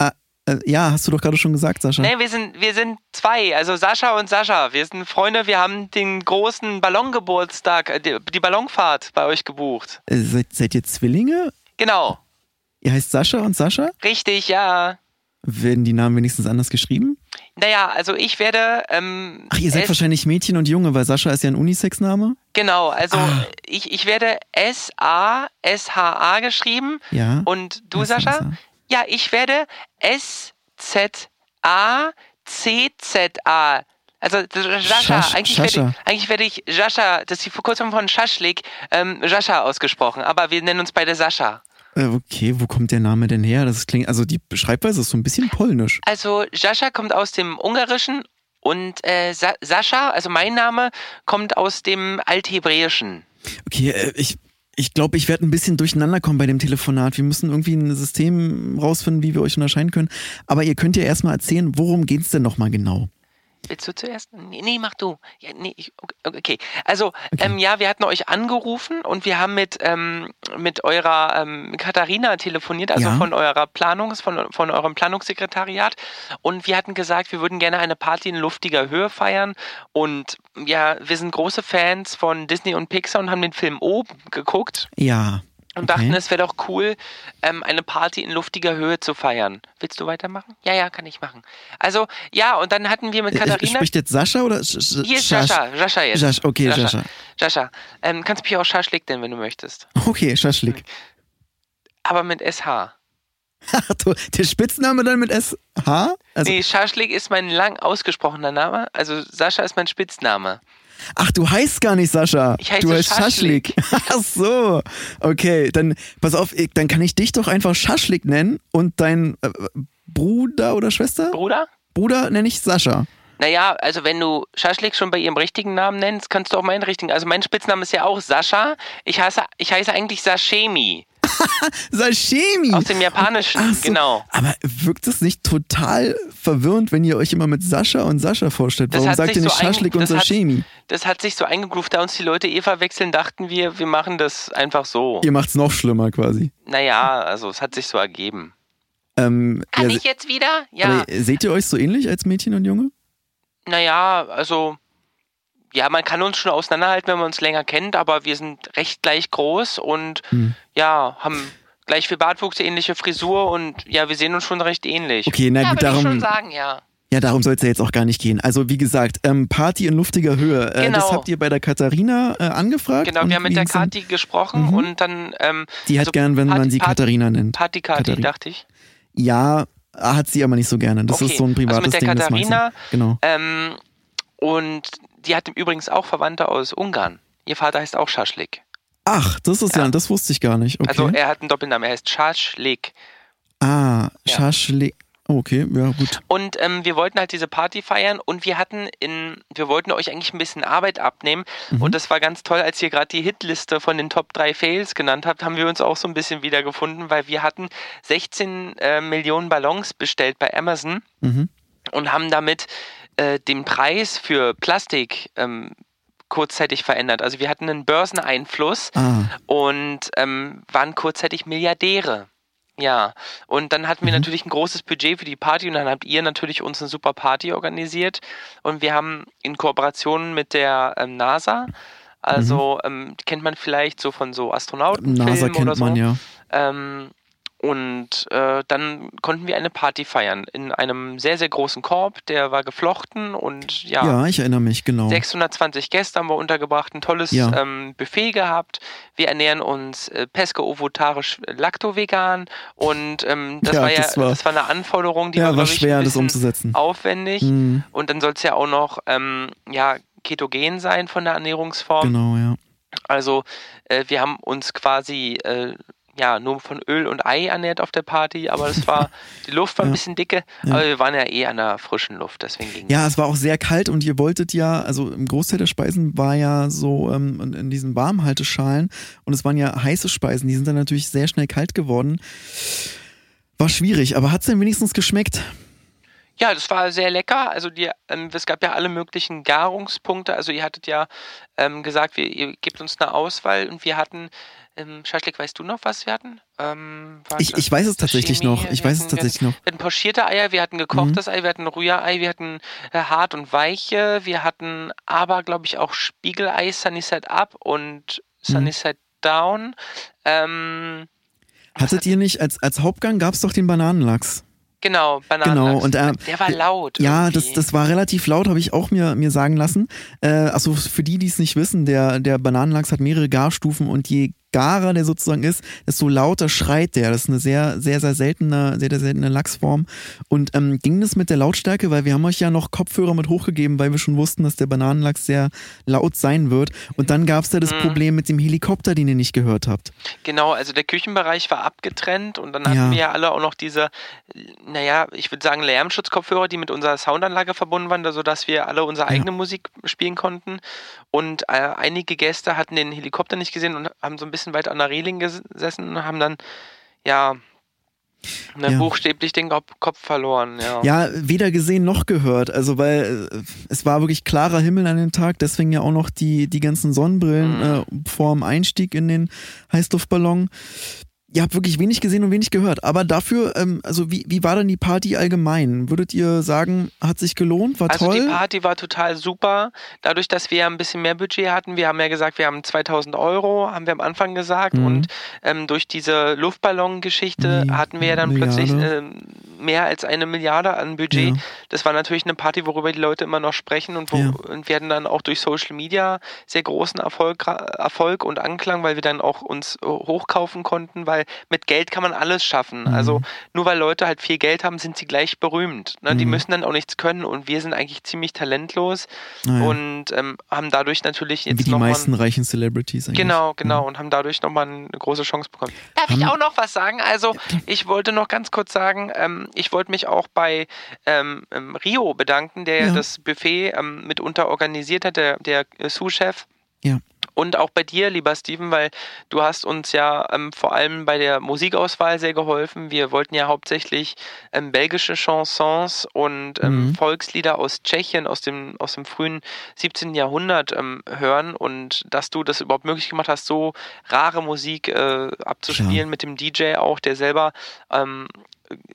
Ist, äh, ja, hast du doch gerade schon gesagt, Sascha. Nee, wir sind, wir sind zwei, also Sascha und Sascha. Wir sind Freunde, wir haben den großen Ballongeburtstag, äh, die, die Ballonfahrt bei euch gebucht. Äh, seid, seid ihr Zwillinge? Genau, Ihr heißt Sascha und Sascha? richtig, ja. Werden die Namen wenigstens anders geschrieben? Naja, also ich werde. Ähm, Ach, ihr seid wahrscheinlich Mädchen und Junge, weil Sascha ist ja ein Unisex-Name. Genau, also Ah. ich, ich werde S-A-S-H-A geschrieben. Ja. Und du, S-A-S-H. Sascha? Ja, ich werde S-Z-A-C-Z-A. Also Sascha, Schasch- eigentlich, Sascha. Werde ich, eigentlich werde ich Sascha, das ist die Verkürzung von Schaschlik, ähm, Sascha ausgesprochen, aber wir nennen uns beide Sascha. Äh, okay, wo kommt der Name denn her? Das klingt, also die Schreibweise ist so ein bisschen polnisch. Also Sascha kommt aus dem Ungarischen und äh, Sa Sascha, also mein Name, kommt aus dem Althebräischen. Okay, äh, ich, ich glaube, ich werde ein bisschen durcheinander kommen bei dem Telefonat. Wir müssen irgendwie ein System rausfinden, wie wir euch unterscheiden können. Aber ihr könnt ja erstmal erzählen, worum geht's denn nochmal genau? Willst du zuerst? Nee, nee mach du. Ja, nee, ich, okay, okay. Also, Ähm, ja, wir hatten euch angerufen und wir haben mit, ähm, mit eurer ähm, Katharina telefoniert, also Ja. von eurer Planungs, von, von eurem Planungssekretariat. Und wir hatten gesagt, wir würden gerne eine Party in luftiger Höhe feiern. Und ja, wir sind große Fans von Disney und Pixar und haben den Film O geguckt Ja. Und Okay. dachten, es wäre doch cool, ähm, eine Party in luftiger Höhe zu feiern. Willst du weitermachen? Ja, ja, kann ich machen. Also, ja, und dann hatten wir mit Äh, Katharina. Spricht jetzt Sascha oder Sch Hier ist Schasch? Sascha, Sascha jetzt. Sasch, okay, Sascha. Sascha. Ähm, kannst mich auch Schaschlik nennen, wenn du möchtest. Okay, Schaschlik. (laughs) Aber mit SH. Ach, du, der Spitzname dann mit SH? Also, nee, Schaschlik ist mein lang ausgesprochener Name. Also Sascha ist mein Spitzname. Ach, du heißt gar nicht Sascha. Ich heiße du heißt Schaschlik. Schaschlik. (laughs) Ach so. Okay, dann pass auf, ich- dann kann ich dich doch einfach Schaschlik nennen und dein äh, Bruder oder Schwester? Bruder? Bruder nenne ich Sascha. Naja, also wenn du Schaschlik schon bei ihrem richtigen Namen nennst, kannst du auch meinen richtigen. Also mein Spitzname ist ja auch Sascha. Ich heiße, ich heiße eigentlich Sashimi. (laughs) Sashimi. Aus dem Japanischen, Ach so. genau. Aber wirkt es nicht total verwirrend, wenn ihr euch immer mit Sascha und Sascha vorstellt? Das Warum sagt ihr nicht so Schaschlik und das hat- Sashimi? Das hat sich so eingegroovt, da uns die Leute eh verwechseln, dachten wir, wir machen das einfach so. Ihr macht's noch schlimmer quasi. Naja, also es hat sich so ergeben. Ähm, Kann ja, ich jetzt wieder? Ja. aber seht ihr euch so ähnlich als Mädchen und Junge? Naja, also, ja, man kann uns schon auseinanderhalten, wenn man uns länger kennt, aber wir sind recht gleich groß und Hm. ja, haben gleich viel Bartwuchs, ähnliche Frisur und ja, wir sehen uns schon recht ähnlich. Okay, na ja, gut, würde ich darum, schon sagen, ja. ja, darum soll es ja jetzt auch gar nicht gehen. Also wie gesagt, ähm, Party in luftiger Höhe. Äh, Genau. Das habt ihr bei der Katharina äh, angefragt. Genau, wir haben mit der Kati gesprochen Mhm. und dann, ähm, Die hat also gern, wenn Party- man sie Party- Katharina nennt. Party Kati, Katharina. dachte ich. Ja, hat sie aber nicht so gerne. Das Okay, ist so ein also privates mit der Ding. Katharina, Genau. Ähm, und die hat übrigens auch Verwandte aus Ungarn. Ihr Vater heißt auch Schaschlik. Ach, das ist ja, Ja. das wusste ich gar nicht. Okay. Also er hat einen Doppelnamen, er heißt Schaschlik. ah, Ja. Schaschlik. Oh, okay, ja gut. Und ähm, wir wollten halt diese Party feiern und wir hatten in, wir wollten euch eigentlich ein bisschen Arbeit abnehmen. Mhm. Und das war ganz toll, als ihr gerade die Hitliste von den Top 3 Fails genannt habt, haben wir uns auch so ein bisschen wiedergefunden, weil wir hatten 16 äh, Millionen Ballons bestellt bei Amazon Mhm. und haben damit äh, den Preis für Plastik ähm, kurzzeitig verändert. Also wir hatten einen Börseneinfluss Ah, und ähm, waren kurzzeitig Milliardäre. Ja, und dann hatten wir Mhm. natürlich ein großes Budget für die Party und dann habt ihr natürlich uns eine super Party organisiert und wir haben in Kooperation mit der ähm, NASA, also ähm, die kennt man vielleicht so von so Astronauten Mhm. NASA oder kennt so. man ja. Ähm, und äh, dann konnten wir eine Party feiern in einem sehr, sehr großen Korb, der war geflochten und ja, Ja, ich erinnere mich, genau. 620 Gäste haben wir untergebracht, ein tolles Ja. ähm, Buffet gehabt. Wir ernähren uns äh, pesco-ovotarisch lacto-vegan und ähm, das Ja, war ja das war- das war eine Anforderung, die ja, war, war schwer, ein das umzusetzen. aufwendig Mhm, und dann soll es ja auch noch ähm, ja, ketogen sein von der Ernährungsform. genau, ja. Also äh, wir haben uns quasi äh, ja nur von Öl und Ei ernährt auf der Party, aber das war (laughs) die Luft war ein Ja. bisschen dicke, Ja. aber wir waren ja eh an der frischen Luft, deswegen ging Ja, es war auch sehr kalt und ihr wolltet ja, also im Großteil der Speisen war ja so ähm, in, in diesen Warmhalteschalen und es waren ja heiße Speisen, die sind dann natürlich sehr schnell kalt geworden. War schwierig, aber hat es denn wenigstens geschmeckt? Ja, das war sehr lecker. Also die, ähm, es gab ja alle möglichen Garungspunkte. Also ihr hattet ja ähm, gesagt, wir, ihr gebt uns eine Auswahl und wir hatten, ähm, Schaschlik, weißt du noch, was wir hatten? Ähm. Ich, ich weiß es tatsächlich Sashimi, noch. Ich wir weiß es hatten- tatsächlich noch. Wir hatten pochierte Eier, wir hatten gekochtes Ei, wir hatten Rührei, wir hatten äh, hart und weiche, wir hatten aber, glaube ich, auch Spiegelei, Sunny Side Up und Sunny Side Down. Ähm, Hattet ihr nicht, als, als Hauptgang gab es doch den Bananenlachs. genau, Bananenlachs. Genau, und, äh, der war laut. Ja, irgendwie. das, das war relativ laut, habe ich auch mir, mir sagen lassen. Äh, also für die, die es nicht wissen, der, der Bananenlachs hat mehrere Garstufen und je garer der sozusagen ist, desto lauter schreit der. Das ist eine sehr, sehr, sehr seltene, sehr, sehr seltene Lachsform. Und ähm, ging das mit der Lautstärke, weil wir haben euch ja noch Kopfhörer mit hochgegeben, weil wir schon wussten, dass der Bananenlachs sehr laut sein wird. Und dann gab es da das Mhm. Problem mit dem Helikopter, den ihr nicht gehört habt. Genau, also der Küchenbereich war abgetrennt und dann Ja. hatten wir ja alle auch noch diese, naja, ich würde sagen Lärmschutzkopfhörer, die mit unserer Soundanlage verbunden waren, sodass wir alle unsere eigene Musik spielen konnten. Und äh, einige Gäste hatten den Helikopter nicht gesehen und haben so ein bisschen weit an der Reling gesessen und haben dann, ja, ne, Ja. buchstäblich den Kopf, Kopf verloren. Ja. Ja, weder gesehen noch gehört. Also, weil äh, es war wirklich klarer Himmel an dem Tag, deswegen ja auch noch die, die ganzen Sonnenbrillen Mhm. äh, vor dem Einstieg in den Heißluftballon. Ihr habt wirklich wenig gesehen und wenig gehört. Aber dafür, ähm, also wie, wie war denn die Party allgemein? Würdet ihr sagen, hat sich gelohnt? War Also toll? die Party war total super. Dadurch, dass wir ja ein bisschen mehr Budget hatten, wir haben ja gesagt, wir haben 2000 Euro, haben wir am Anfang gesagt. Mhm. Und ähm, durch diese Luftballon-Geschichte hatten wir ja dann Milliarde. plötzlich ähm, mehr als eine Milliarde an Budget. Ja. Das war natürlich eine Party, worüber die Leute immer noch sprechen und, wo, Ja. und wir hatten dann auch durch Social Media sehr großen Erfolg, Erfolg und Anklang, weil wir dann auch uns äh, hochkaufen konnten, weil mit Geld kann man alles schaffen. Mhm. Also nur weil Leute halt viel Geld haben, sind sie gleich berühmt. Ne? Die Mhm. müssen dann auch nichts können und wir sind eigentlich ziemlich talentlos Naja, und ähm, haben dadurch natürlich wie jetzt die noch meisten mal reichen Celebrities eigentlich. Genau, genau. Und haben dadurch nochmal eine große Chance bekommen. Darf Haben- ich auch noch was sagen? Also, ich wollte noch ganz kurz sagen, ähm, ich wollte mich auch bei ähm, ähm, Rio bedanken, der Ja. das Buffet ähm, mitunter organisiert hat, der, der äh, Sous-Chef. Ja. Und auch bei dir, lieber Steven, weil du hast uns ja ähm, vor allem bei der Musikauswahl sehr geholfen. Wir wollten ja hauptsächlich ähm, belgische Chansons und ähm, Mhm. Volkslieder aus Tschechien aus dem, aus dem frühen 17. Jahrhundert ähm, hören und dass du das überhaupt möglich gemacht hast, so rare Musik äh, abzuspielen Klar. mit dem DJ auch, der selber ähm,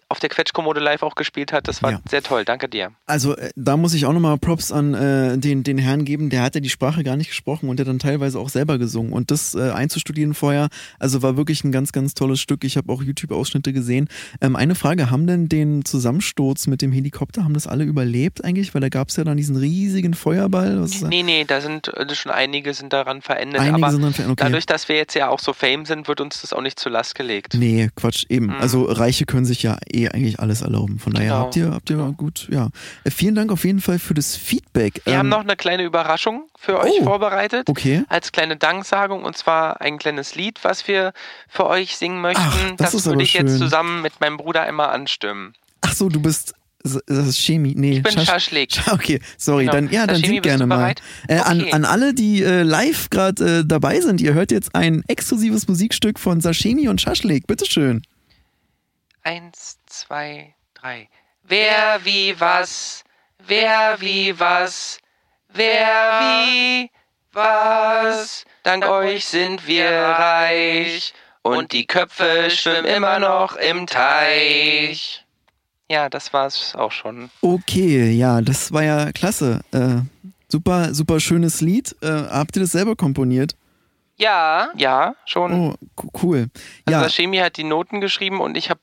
auf der Quetschkommode live auch gespielt hat. Das war Ja. sehr toll. Danke dir. Also äh, da muss ich auch nochmal Props an äh, den, den Herrn geben, der hat ja die Sprache gar nicht gesprochen und der dann teilweise auch selber gesungen. Und das äh, einzustudieren vorher, also war wirklich ein ganz, ganz tolles Stück. Ich habe auch YouTube-Ausschnitte gesehen. Ähm, eine Frage, haben denn den Zusammensturz mit dem Helikopter, haben das alle überlebt eigentlich? Weil da gab es ja dann diesen riesigen Feuerball. Was? Nee, nee, da sind äh, schon einige sind daran verendet. Einige aber sind okay. dadurch, dass wir jetzt ja auch so fame sind, wird uns das auch nicht zur Last gelegt. Nee, Quatsch, eben. Mhm. Also Reiche können sich ja eh eigentlich alles erlauben. Von daher Genau. habt ihr, habt ihr gut, ja. Äh, vielen Dank auf jeden Fall für das Feedback. Wir Ähm, haben noch eine kleine Überraschung für euch Oh. vorbereitet. Okay. Als kleine Danksagung und zwar ein kleines Lied, was wir für euch singen möchten. Ach, das ist würde ich jetzt schön. zusammen mit meinem Bruder einmal anstimmen. Ach so, du bist, das ist Chemie. Nee, Ich bin Schasch- Schaschlik. Sch- Okay, sorry, Genau. dann ja, dann singt gerne mal. Äh, an, Okay. an alle, die äh, live gerade äh, dabei sind, ihr hört jetzt ein exklusives Musikstück von Sashimi und Schaschlik. Bitteschön. Eins, zwei, drei. Wer wie was, wer wie was, wer wie was. Dank euch sind wir reich und die Köpfe schwimmen immer noch im Teich. Ja, das war's auch schon. Okay, ja, das war ja klasse. Äh, super, super schönes Lied. Äh, habt ihr das selber komponiert? Ja, ja, schon. Oh, co- cool. Also Ja, das Chemie hat die Noten geschrieben und ich habe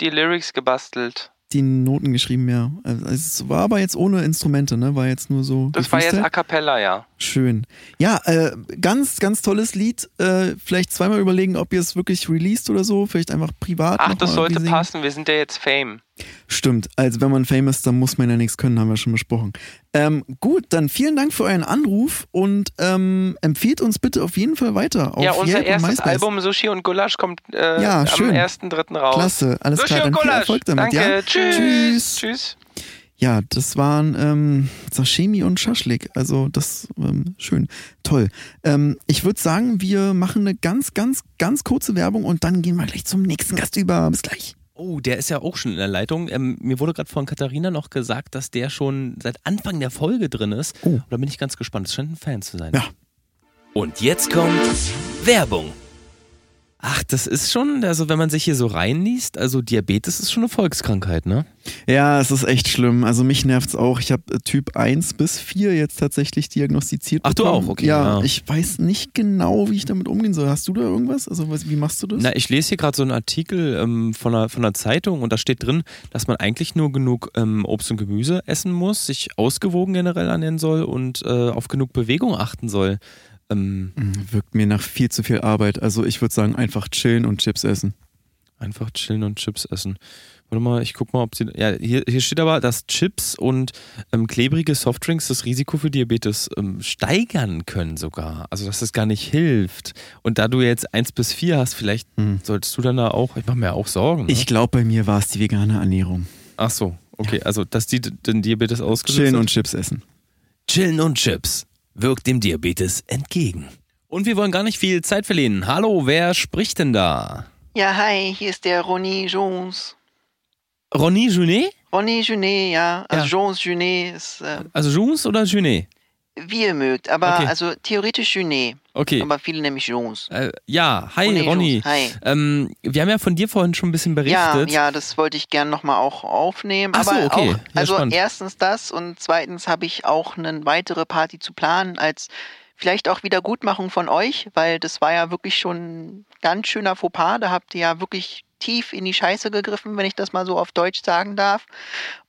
die Lyrics gebastelt. die Noten geschrieben, ja. Also, es war aber jetzt ohne Instrumente, ne? War jetzt nur so. Das war jetzt a cappella, ja. Schön. Ja, äh, ganz, ganz tolles Lied. Äh, vielleicht zweimal überlegen, ob ihr es wirklich released oder so. Vielleicht einfach privat. Ach, das sollte passen. Wir sind ja jetzt Fame. Stimmt. Also, wenn man famous ist, dann muss man ja nichts können, haben wir schon besprochen. Ähm, gut, dann vielen Dank für euren Anruf und ähm, empfiehlt uns bitte auf jeden Fall weiter. Auf ja, unser und erstes. Album Sushi und Gulasch kommt äh, Ja, am schön. 1.3. raus. Klasse, alles Sushi klar. Dann viel. Erfolg damit. Danke. Ja? Tschüss. Tschüss. Tschüss. Ja, das waren ähm, Sashimi und Schaschlik. Also das ähm, schön, toll. Ähm, ich würde sagen, wir machen eine ganz, ganz, ganz kurze Werbung und dann gehen wir gleich zum nächsten Gast über. Bis gleich. Oh, der ist ja auch schon in der Leitung. Ähm, mir wurde gerade von Katharina noch gesagt, dass der schon seit Anfang der Folge drin ist. Oh. Da bin ich ganz gespannt. Das scheint ein Fan zu sein. Ja. Und jetzt kommt Werbung. Ach, das ist schon, also wenn man sich hier so reinliest, also Diabetes ist schon eine Volkskrankheit, ne? Ja, es ist echt schlimm. Also mich nervt's auch. Ich habe äh, Typ 1 bis 4 jetzt tatsächlich diagnostiziert. Ach, du bekommen. auch? Okay, Ja, ja. ich weiß nicht genau, wie ich damit umgehen soll. Hast du da irgendwas? Also wie machst du das? Na, ich lese hier gerade so einen Artikel ähm, von, einer, von einer Zeitung und da steht drin, dass man eigentlich nur genug ähm, Obst und Gemüse essen muss, sich ausgewogen generell ernähren soll und äh, auf genug Bewegung achten soll. Ähm, Mm, Wirkt mir nach viel zu viel Arbeit. Also ich würde sagen, einfach chillen und Chips essen. einfach chillen und Chips essen. Warte mal, ich guck mal, ob sie. Ja, hier, hier steht aber, dass Chips und ähm, klebrige Softdrinks das Risiko für Diabetes ähm, steigern können sogar. Also dass es gar nicht hilft. Und da du jetzt 1 bis 4 hast, vielleicht Hm. solltest du dann da auch. Ich mache mir auch Sorgen. Ne? Ich glaube, bei mir war es die vegane Ernährung. Ach so, okay. Also dass die den Diabetes ausgelöst Chillen und Chips essen. Chillen und Chips wirkt dem Diabetes entgegen. Und wir wollen gar nicht viel Zeit verlieren. Hallo, wer spricht denn da? Ja, hi, hier ist der Ronny Jones. Ronny Junet? Ronny Junet, ja. Also Ja. Jones Junet ist, äh, Also Junes oder Junet? Wie ihr mögt. Aber Okay. also theoretisch Junet. Okay. Aber viele nämlich Jones. Äh, ja, hi Ronny Ronny. Hi. Ähm, wir haben ja von dir vorhin schon ein bisschen Ja, berichtet. ja, das wollte ich gern nochmal auch aufnehmen. Ach so, aber okay. auch, Ja, also spannend. erstens das und zweitens habe ich auch eine weitere Party zu planen als vielleicht auch Wiedergutmachung von euch, weil das war ja wirklich schon ein ganz schöner Fauxpas. Da habt ihr ja wirklich tief in die Scheiße gegriffen, wenn ich das mal so auf Deutsch sagen darf.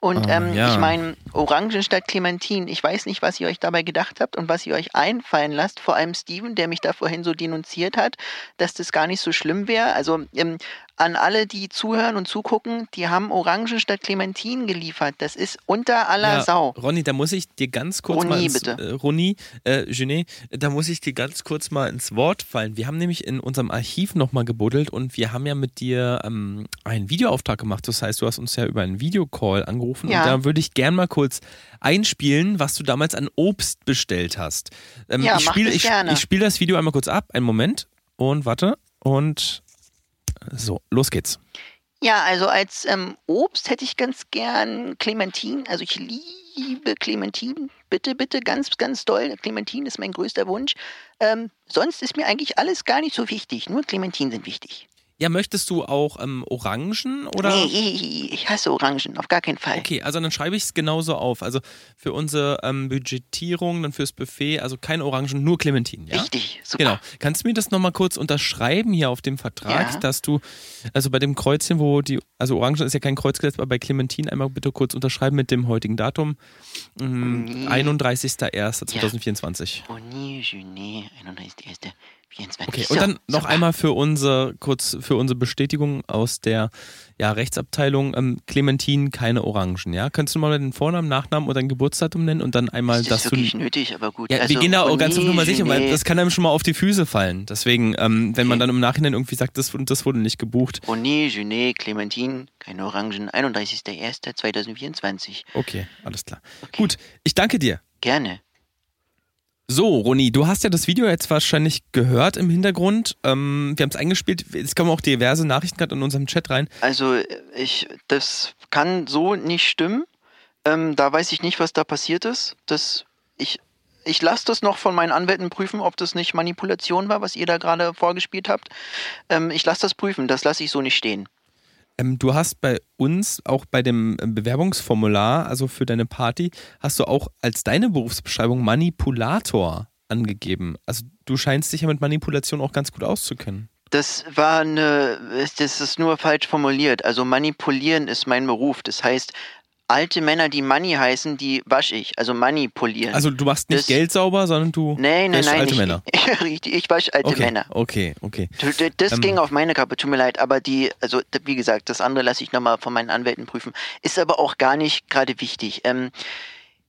Und Ah, ähm, ja. ich meine, Orangen statt Clementin, ich weiß nicht, was ihr euch dabei gedacht habt und was ihr euch einfallen lasst, vor allem Steven, der mich da vorhin so denunziert hat, dass das gar nicht so schlimm wäre. Also ähm, an alle, die zuhören und zugucken, die haben Orangen statt Clementin geliefert. Das ist unter aller Ja, Sau. Ronny, da muss ich dir ganz kurz Ronny, mal ins, bitte. Äh, Ronny, äh, Genet, da muss ich dir ganz kurz mal ins Wort fallen. Wir haben nämlich in unserem Archiv nochmal gebuddelt und wir haben ja mit dir ähm, einen Videoauftrag gemacht. Das heißt, du hast uns ja über einen Videocall angerufen Ja. und da würde ich gern mal kurz einspielen, was du damals an Obst bestellt hast. Ähm, Ja, ich spiele das ich, ich spiel das Video einmal kurz ab. Einen Moment. Und warte. Und so, los geht's. Ja, also als ähm, Obst hätte ich ganz gern Clementin. Also ich liebe Clementin. Bitte, bitte, ganz, ganz doll. Clementin ist mein größter Wunsch. Ähm, sonst ist mir eigentlich alles gar nicht so wichtig. Nur Clementin sind wichtig. Ja, möchtest du auch ähm, Orangen oder? Nee, ich, hasse Orangen, auf gar keinen Fall. Okay, also dann schreibe ich es genauso auf. Also für unsere ähm, Budgetierung, dann fürs Buffet, also keine Orangen, nur Clementinen, ja? Richtig, super. Genau. Kannst du mir das nochmal kurz unterschreiben hier auf dem Vertrag, Ja. dass du, also bei dem Kreuzchen, wo die, also Orangen ist ja kein Kreuz gesetzt, aber bei Clementin einmal bitte kurz unterschreiben mit dem heutigen Datum. Ähm, Nee. 31.01.2024. Ronny Junet, 31.1.24. Okay, und dann noch super. einmal für unsere, kurz für unsere Bestätigung aus der ja, Rechtsabteilung, ähm, Clementin, keine Orangen, ja? Könntest du mal den Vornamen, Nachnamen und dein Geburtsdatum nennen und dann einmal, Ist das dass du. wirklich nötig, aber gut. Ja, also, wir gehen da auch ganz auf Ronny Nummer sicher, weil Junet, das kann einem schon mal auf die Füße fallen. Deswegen, ähm, wenn man Okay. dann im Nachhinein irgendwie sagt, das, das wurde nicht gebucht. Ronny Junet, Clementin, keine Orangen, 31.01.2024. Okay, alles klar. Okay. Gut, ich danke dir. Gerne. So, Ronny, du hast ja das Video jetzt wahrscheinlich gehört im Hintergrund. Ähm, wir haben es eingespielt. Es kommen auch diverse Nachrichten gerade in unserem Chat rein. Also ich, das kann so nicht stimmen. Ähm, da weiß ich nicht, was da passiert ist. Das, ich, ich lasse das noch von meinen Anwälten prüfen, ob das nicht Manipulation war, was ihr da gerade vorgespielt habt. Ähm, ich lasse das prüfen. Das lasse ich so nicht stehen. Ähm, du hast bei uns auch bei dem ähm, Bewerbungsformular, also für deine Party, hast du auch als deine Berufsbeschreibung Manipulator angegeben. Also du scheinst dich ja mit Manipulation auch ganz gut auszukennen. Das war eine, das ist nur falsch formuliert. Also manipulieren ist mein Beruf. Das heißt, alte Männer, die Money heißen, die wasche ich. Also manipulieren. Also du machst nicht Das- Geld sauber, sondern du nein, nein, nein. alte ich, Männer. (laughs) Richtig, ich wasche alte Okay, Männer. okay, okay. Das Ähm, ging auf meine Kappe, tut mir leid, aber die, also wie gesagt, das andere lasse ich nochmal von meinen Anwälten prüfen. Ist aber auch gar nicht gerade wichtig. Ähm,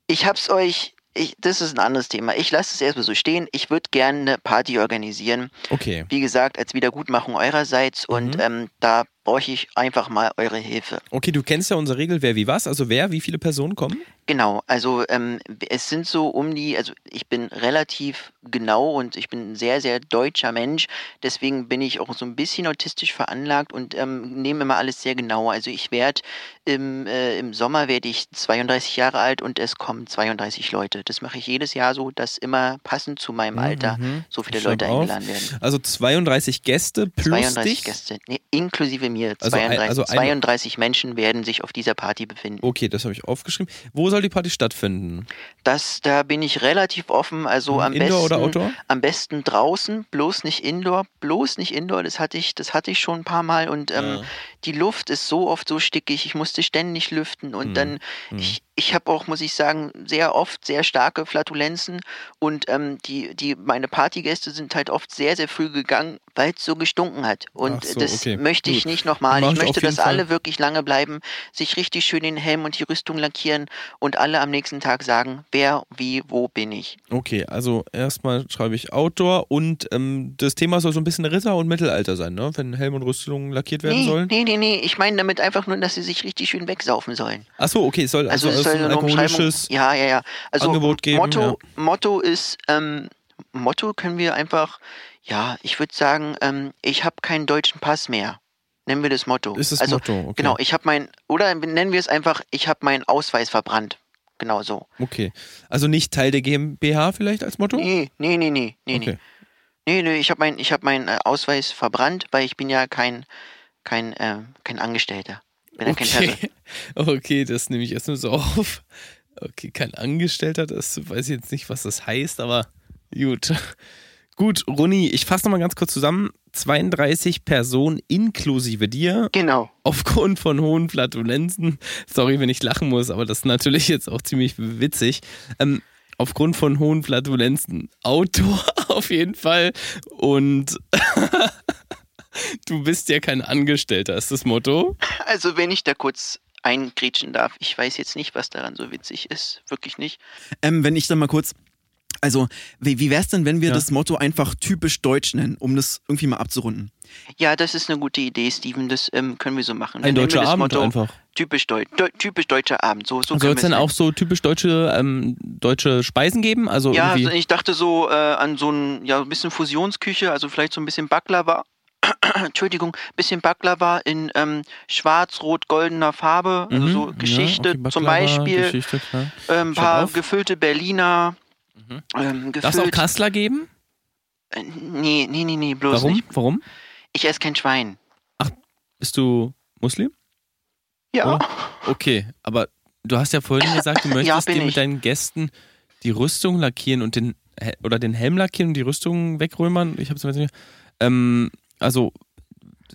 ich hab's euch, ich, das ist ein anderes Thema. Ich lasse es erstmal so stehen. Ich würde gerne eine Party organisieren. Okay. Wie gesagt, als Wiedergutmachung eurerseits und Mhm. ähm, da brauche ich einfach mal eure Hilfe. Okay, du kennst ja unsere Regel, wer wie was, also wer, wie viele Personen kommen? Genau, also ähm, es sind so um die, also ich bin relativ genau und ich bin ein sehr, sehr deutscher Mensch, deswegen bin ich auch so ein bisschen autistisch veranlagt und ähm, nehme immer alles sehr genau. Also ich werde im, äh, im Sommer werde ich 32 Jahre alt und es kommen 32 Leute. Das mache ich jedes Jahr so, dass immer passend zu meinem Alter Mhm. so viele Leute auf. eingeladen werden. Also 32 Gäste plus 32 dich. Gäste, nee, inklusive mir. Also ein- 32, also eine- 32 Menschen werden sich auf dieser Party befinden. Okay, das habe ich aufgeschrieben. Wo soll die Party stattfinden? Das, da bin ich relativ offen. Also am Indoor besten, oder Outdoor? am besten draußen, bloß nicht Indoor, bloß nicht Indoor. Das hatte ich, das hatte ich schon ein paar Mal und ähm, Ja. die Luft ist so oft so stickig. Ich musste ständig lüften und Mhm. dann Mhm. ich, ich habe auch, muss ich sagen, sehr oft sehr starke Flatulenzen und ähm, die, die, meine Partygäste sind halt oft sehr, sehr früh gegangen, weil es so gestunken hat. Und so, das okay. möchte ich Gut. nicht nochmal. Ich möchte, dass alle Fall. wirklich lange bleiben, sich richtig schön den Helm und die Rüstung lackieren und alle am nächsten Tag sagen, wer, wie, wo bin ich. Okay, also erstmal schreibe ich Outdoor und ähm, das Thema soll so ein bisschen Ritter und Mittelalter sein, ne? Wenn Helm und Rüstung lackiert werden Nee, sollen. nee, nee, nee. Ich meine damit einfach nur, dass sie sich richtig schön wegsaufen sollen. Achso, okay, es soll also, Also, es soll Umschreibung. alkoholisches. Ja, ja, ja. Also Angebot geben, Motto, Motto ist, ähm, Motto können wir einfach, ja, ich würde sagen, ähm, ich habe keinen deutschen Pass mehr. Nennen wir das Motto. Ist das also, Motto, okay. Genau, ich habe mein, oder nennen wir es einfach, ich habe meinen Ausweis verbrannt. Genau so. Okay. Also nicht Teil der GmbH vielleicht als Motto? Nee, nee, nee, nee, nee, okay. nee. Nee, nee, ich habe meinen ich hab meinen äh, Ausweis verbrannt, weil ich bin ja kein, kein, äh, kein Angestellter. Bin ja kein Perso- Okay. okay, das nehme ich erstmal so auf. Okay, kein Angestellter, das weiß ich jetzt nicht, was das heißt, aber gut. Gut, Runi, ich fasse nochmal ganz kurz zusammen. 32 Personen inklusive dir Genau. aufgrund von hohen Flatulenzen. Sorry, wenn ich lachen muss, aber das ist natürlich jetzt auch ziemlich witzig. Ähm, aufgrund von hohen Flatulenzen. Outdoor (laughs) auf jeden Fall. Und (laughs) du bist ja kein Angestellter, ist das Motto. Also, wenn ich da kurz eingrätschen darf, ich weiß jetzt nicht, was daran so witzig ist. Wirklich nicht. Ähm, wenn ich dann mal kurz. Also, wie, wie wär's denn, wenn wir Ja. das Motto einfach typisch deutsch nennen, um das irgendwie mal abzurunden? Ja, das ist eine gute Idee, Steven. Das ähm, können wir so machen. Ein Dann deutscher das Abend Motto einfach. Typisch, Deu Deu typisch deutscher Abend. So, so Soll es es auch so typisch deutsche, ähm, deutsche Speisen geben? Also. Ja, irgendwie. also ich dachte so äh, an so ein, ja, ein bisschen Fusionsküche, also vielleicht so ein bisschen Baklava. (clears throat) Entschuldigung, bisschen Baklava in ähm, schwarz-rot-goldener Farbe, also Mhm, so ja, Geschichte okay, zum Beispiel, ein Schreib paar auf. gefüllte Berliner, Mhm. ähm, Darf es auch gefüllt. Kassler geben? Äh, nee, nee, nee, nee, bloß Warum? nicht. Warum? Ich esse kein Schwein. Bist du Muslim? Ja. Oh. Okay, aber du hast ja vorhin gesagt, du (laughs) möchtest bin dir mit ich. deinen Gästen die Rüstung lackieren und den oder den Helm lackieren und die Rüstung wegrömern. Ich hab's nicht. Ähm, also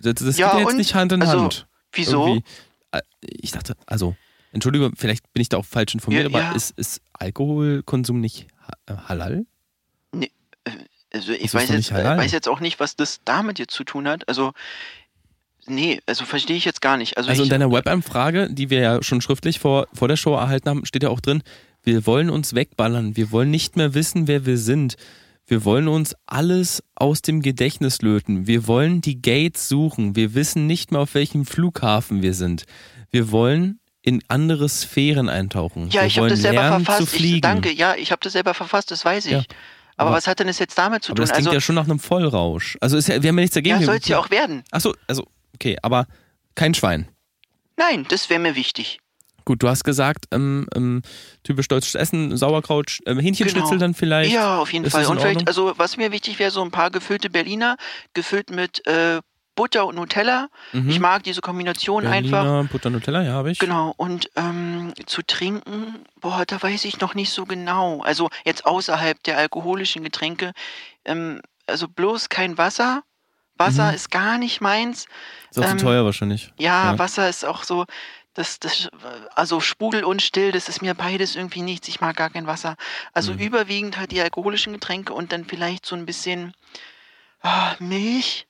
das, das Ja, geht ja jetzt nicht Hand in Also, Hand. Wieso? Irgendwie. Äh, Ich dachte, also Entschuldigung, vielleicht bin ich da auch falsch informiert, Ja, aber. Ist, ist Alkoholkonsum nicht äh, halal? Also ich Ist das weiß jetzt, äh, weiß jetzt auch nicht, was das damit jetzt zu tun hat. Also, nee, also verstehe ich jetzt gar nicht. Also, Also in ich, deiner Webanfrage, die wir ja schon schriftlich vor, vor der Show erhalten haben, steht ja auch drin, wir wollen uns wegballern, wir wollen nicht mehr wissen, wer wir sind. Wir wollen uns alles aus dem Gedächtnis löten. Wir wollen die Gates suchen. Wir wissen nicht mehr, auf welchem Flughafen wir sind. Wir wollen in andere Sphären eintauchen. ja, wir ich habe wollen das selber lernen verfasst. zu fliegen. Ich, danke, ja, ich habe das selber verfasst, das weiß ich. Ja, aber, aber- was hat denn das jetzt damit zu tun? das klingt Also, ja schon nach einem Vollrausch. Also ist ja, wir haben ja nichts dagegen. ja, soll es ja auch werden. Achso, also, okay, aber kein Schwein. Nein, das wäre mir wichtig. Gut, du hast gesagt, ähm, ähm, typisch deutsches Essen, Sauerkraut, ähm, Hähnchenschnitzel Genau. dann vielleicht. Ja, auf jeden Ist Fall. Und vielleicht, also was mir wichtig wäre, so ein paar gefüllte Berliner, gefüllt mit äh, Butter und Nutella. Mhm. Ich mag diese Kombination einfach. Berliner, Butter Nutella, ja, habe ich. Genau, und ähm, zu trinken, boah, da weiß ich noch nicht so genau. Also jetzt außerhalb der alkoholischen Getränke, ähm, also bloß kein Wasser. Wasser Mhm. ist gar nicht meins. Ist auch ähm, zu teuer wahrscheinlich. Ja, Ja. Wasser ist auch so, das, das, also Sprudel und Still, das ist mir beides irgendwie nichts. Ich mag gar kein Wasser. Also Mhm. überwiegend halt die alkoholischen Getränke und dann vielleicht so ein bisschen ah, Milch.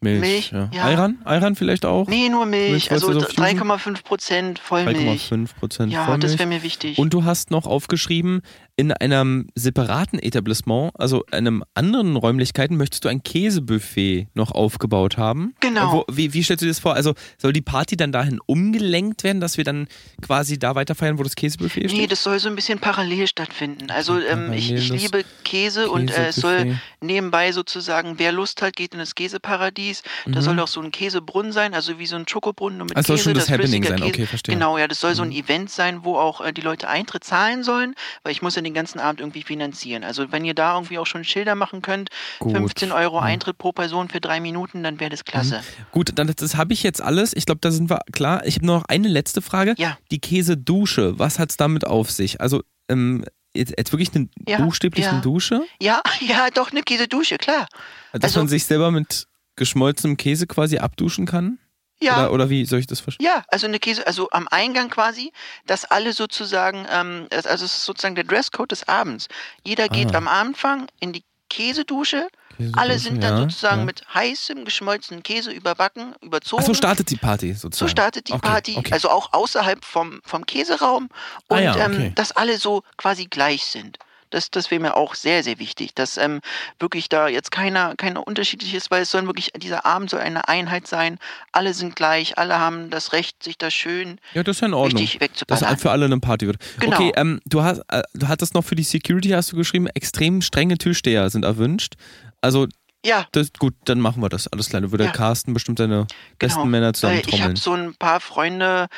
Milch. Milch, ja. ja. Ayran? Ayran vielleicht auch? Nee, nur Milch. Milch Also du so fusen? 3,5 Prozent Vollmilch. 3,5 Prozent Ja, Vollmilch. das wäre mir wichtig. Und du hast noch aufgeschrieben, in einem separaten Etablissement, also einem anderen Räumlichkeiten, möchtest du ein Käsebuffet noch aufgebaut haben. Genau. Wo, wie, wie stellst du dir das vor? Also soll die Party dann dahin umgelenkt werden, dass wir dann quasi da weiter feiern, wo das Käsebuffet Nee, steht? das soll so ein bisschen parallel stattfinden. Also ähm, ich, ich liebe Käse und äh, es soll nebenbei sozusagen, wer Lust hat, geht in das Käseparadies. Da Mhm. soll auch so ein Käsebrunnen sein, also wie so ein Schokobrunnen nur mit Also soll Käse. schon das Happening flüssiger sein, okay, verstehe. Genau, ja, das soll so ein Mhm. Event sein, wo auch äh, die Leute Eintritt zahlen sollen, weil ich muss ja den ganzen Abend irgendwie finanzieren. Also wenn ihr da irgendwie auch schon Schilder machen könnt, Gut. 15 Euro Mhm. Eintritt pro Person für drei Minuten, dann wäre das klasse. Gut, dann das, das habe ich jetzt alles. Ich glaube, da sind wir klar. Ich habe nur noch eine letzte Frage. Ja. Die Käsedusche, was hat es damit auf sich? Also, ähm, jetzt, jetzt wirklich eine Ja, buchstäblich ja. eine Dusche? Ja, (laughs) ja, doch eine Käsedusche, klar. Dass Also- man sich selber mit geschmolzenem Käse quasi abduschen kann? Ja. Oder, oder wie soll ich das verstehen? Ja, also eine Käse, also am Eingang quasi, dass alle sozusagen, ähm, also es ist sozusagen der Dresscode des Abends. Jeder geht Ah. am Anfang in die Käsedusche. Käsedusche, alle sind dann ja, sozusagen ja. mit heißem geschmolzenen Käse überbacken, überzogen. Ach so startet die Party So sozusagen. startet die Okay, Party, okay. also auch außerhalb vom, vom Käseraum und Ah ja, ähm, okay. dass alle so quasi gleich sind. Das, das wäre mir auch sehr, sehr wichtig, dass ähm, wirklich da jetzt keiner, keiner unterschiedlich ist, weil es soll wirklich, dieser Abend soll eine Einheit sein. Alle sind gleich, alle haben das Recht, sich da schön Ja, das ist ja in Ordnung. richtig Dass wegzuballern. für alle eine Party wird. Genau. Okay, ähm, du hast, äh, du hattest noch für die Security hast du geschrieben, extrem strenge Türsteher sind erwünscht. Also ja, das, gut, dann machen wir das. Alles klar. Würde Ja. Carsten bestimmt seine besten genau. Männer zusammen ich habe trommeln. so ein paar Freunde,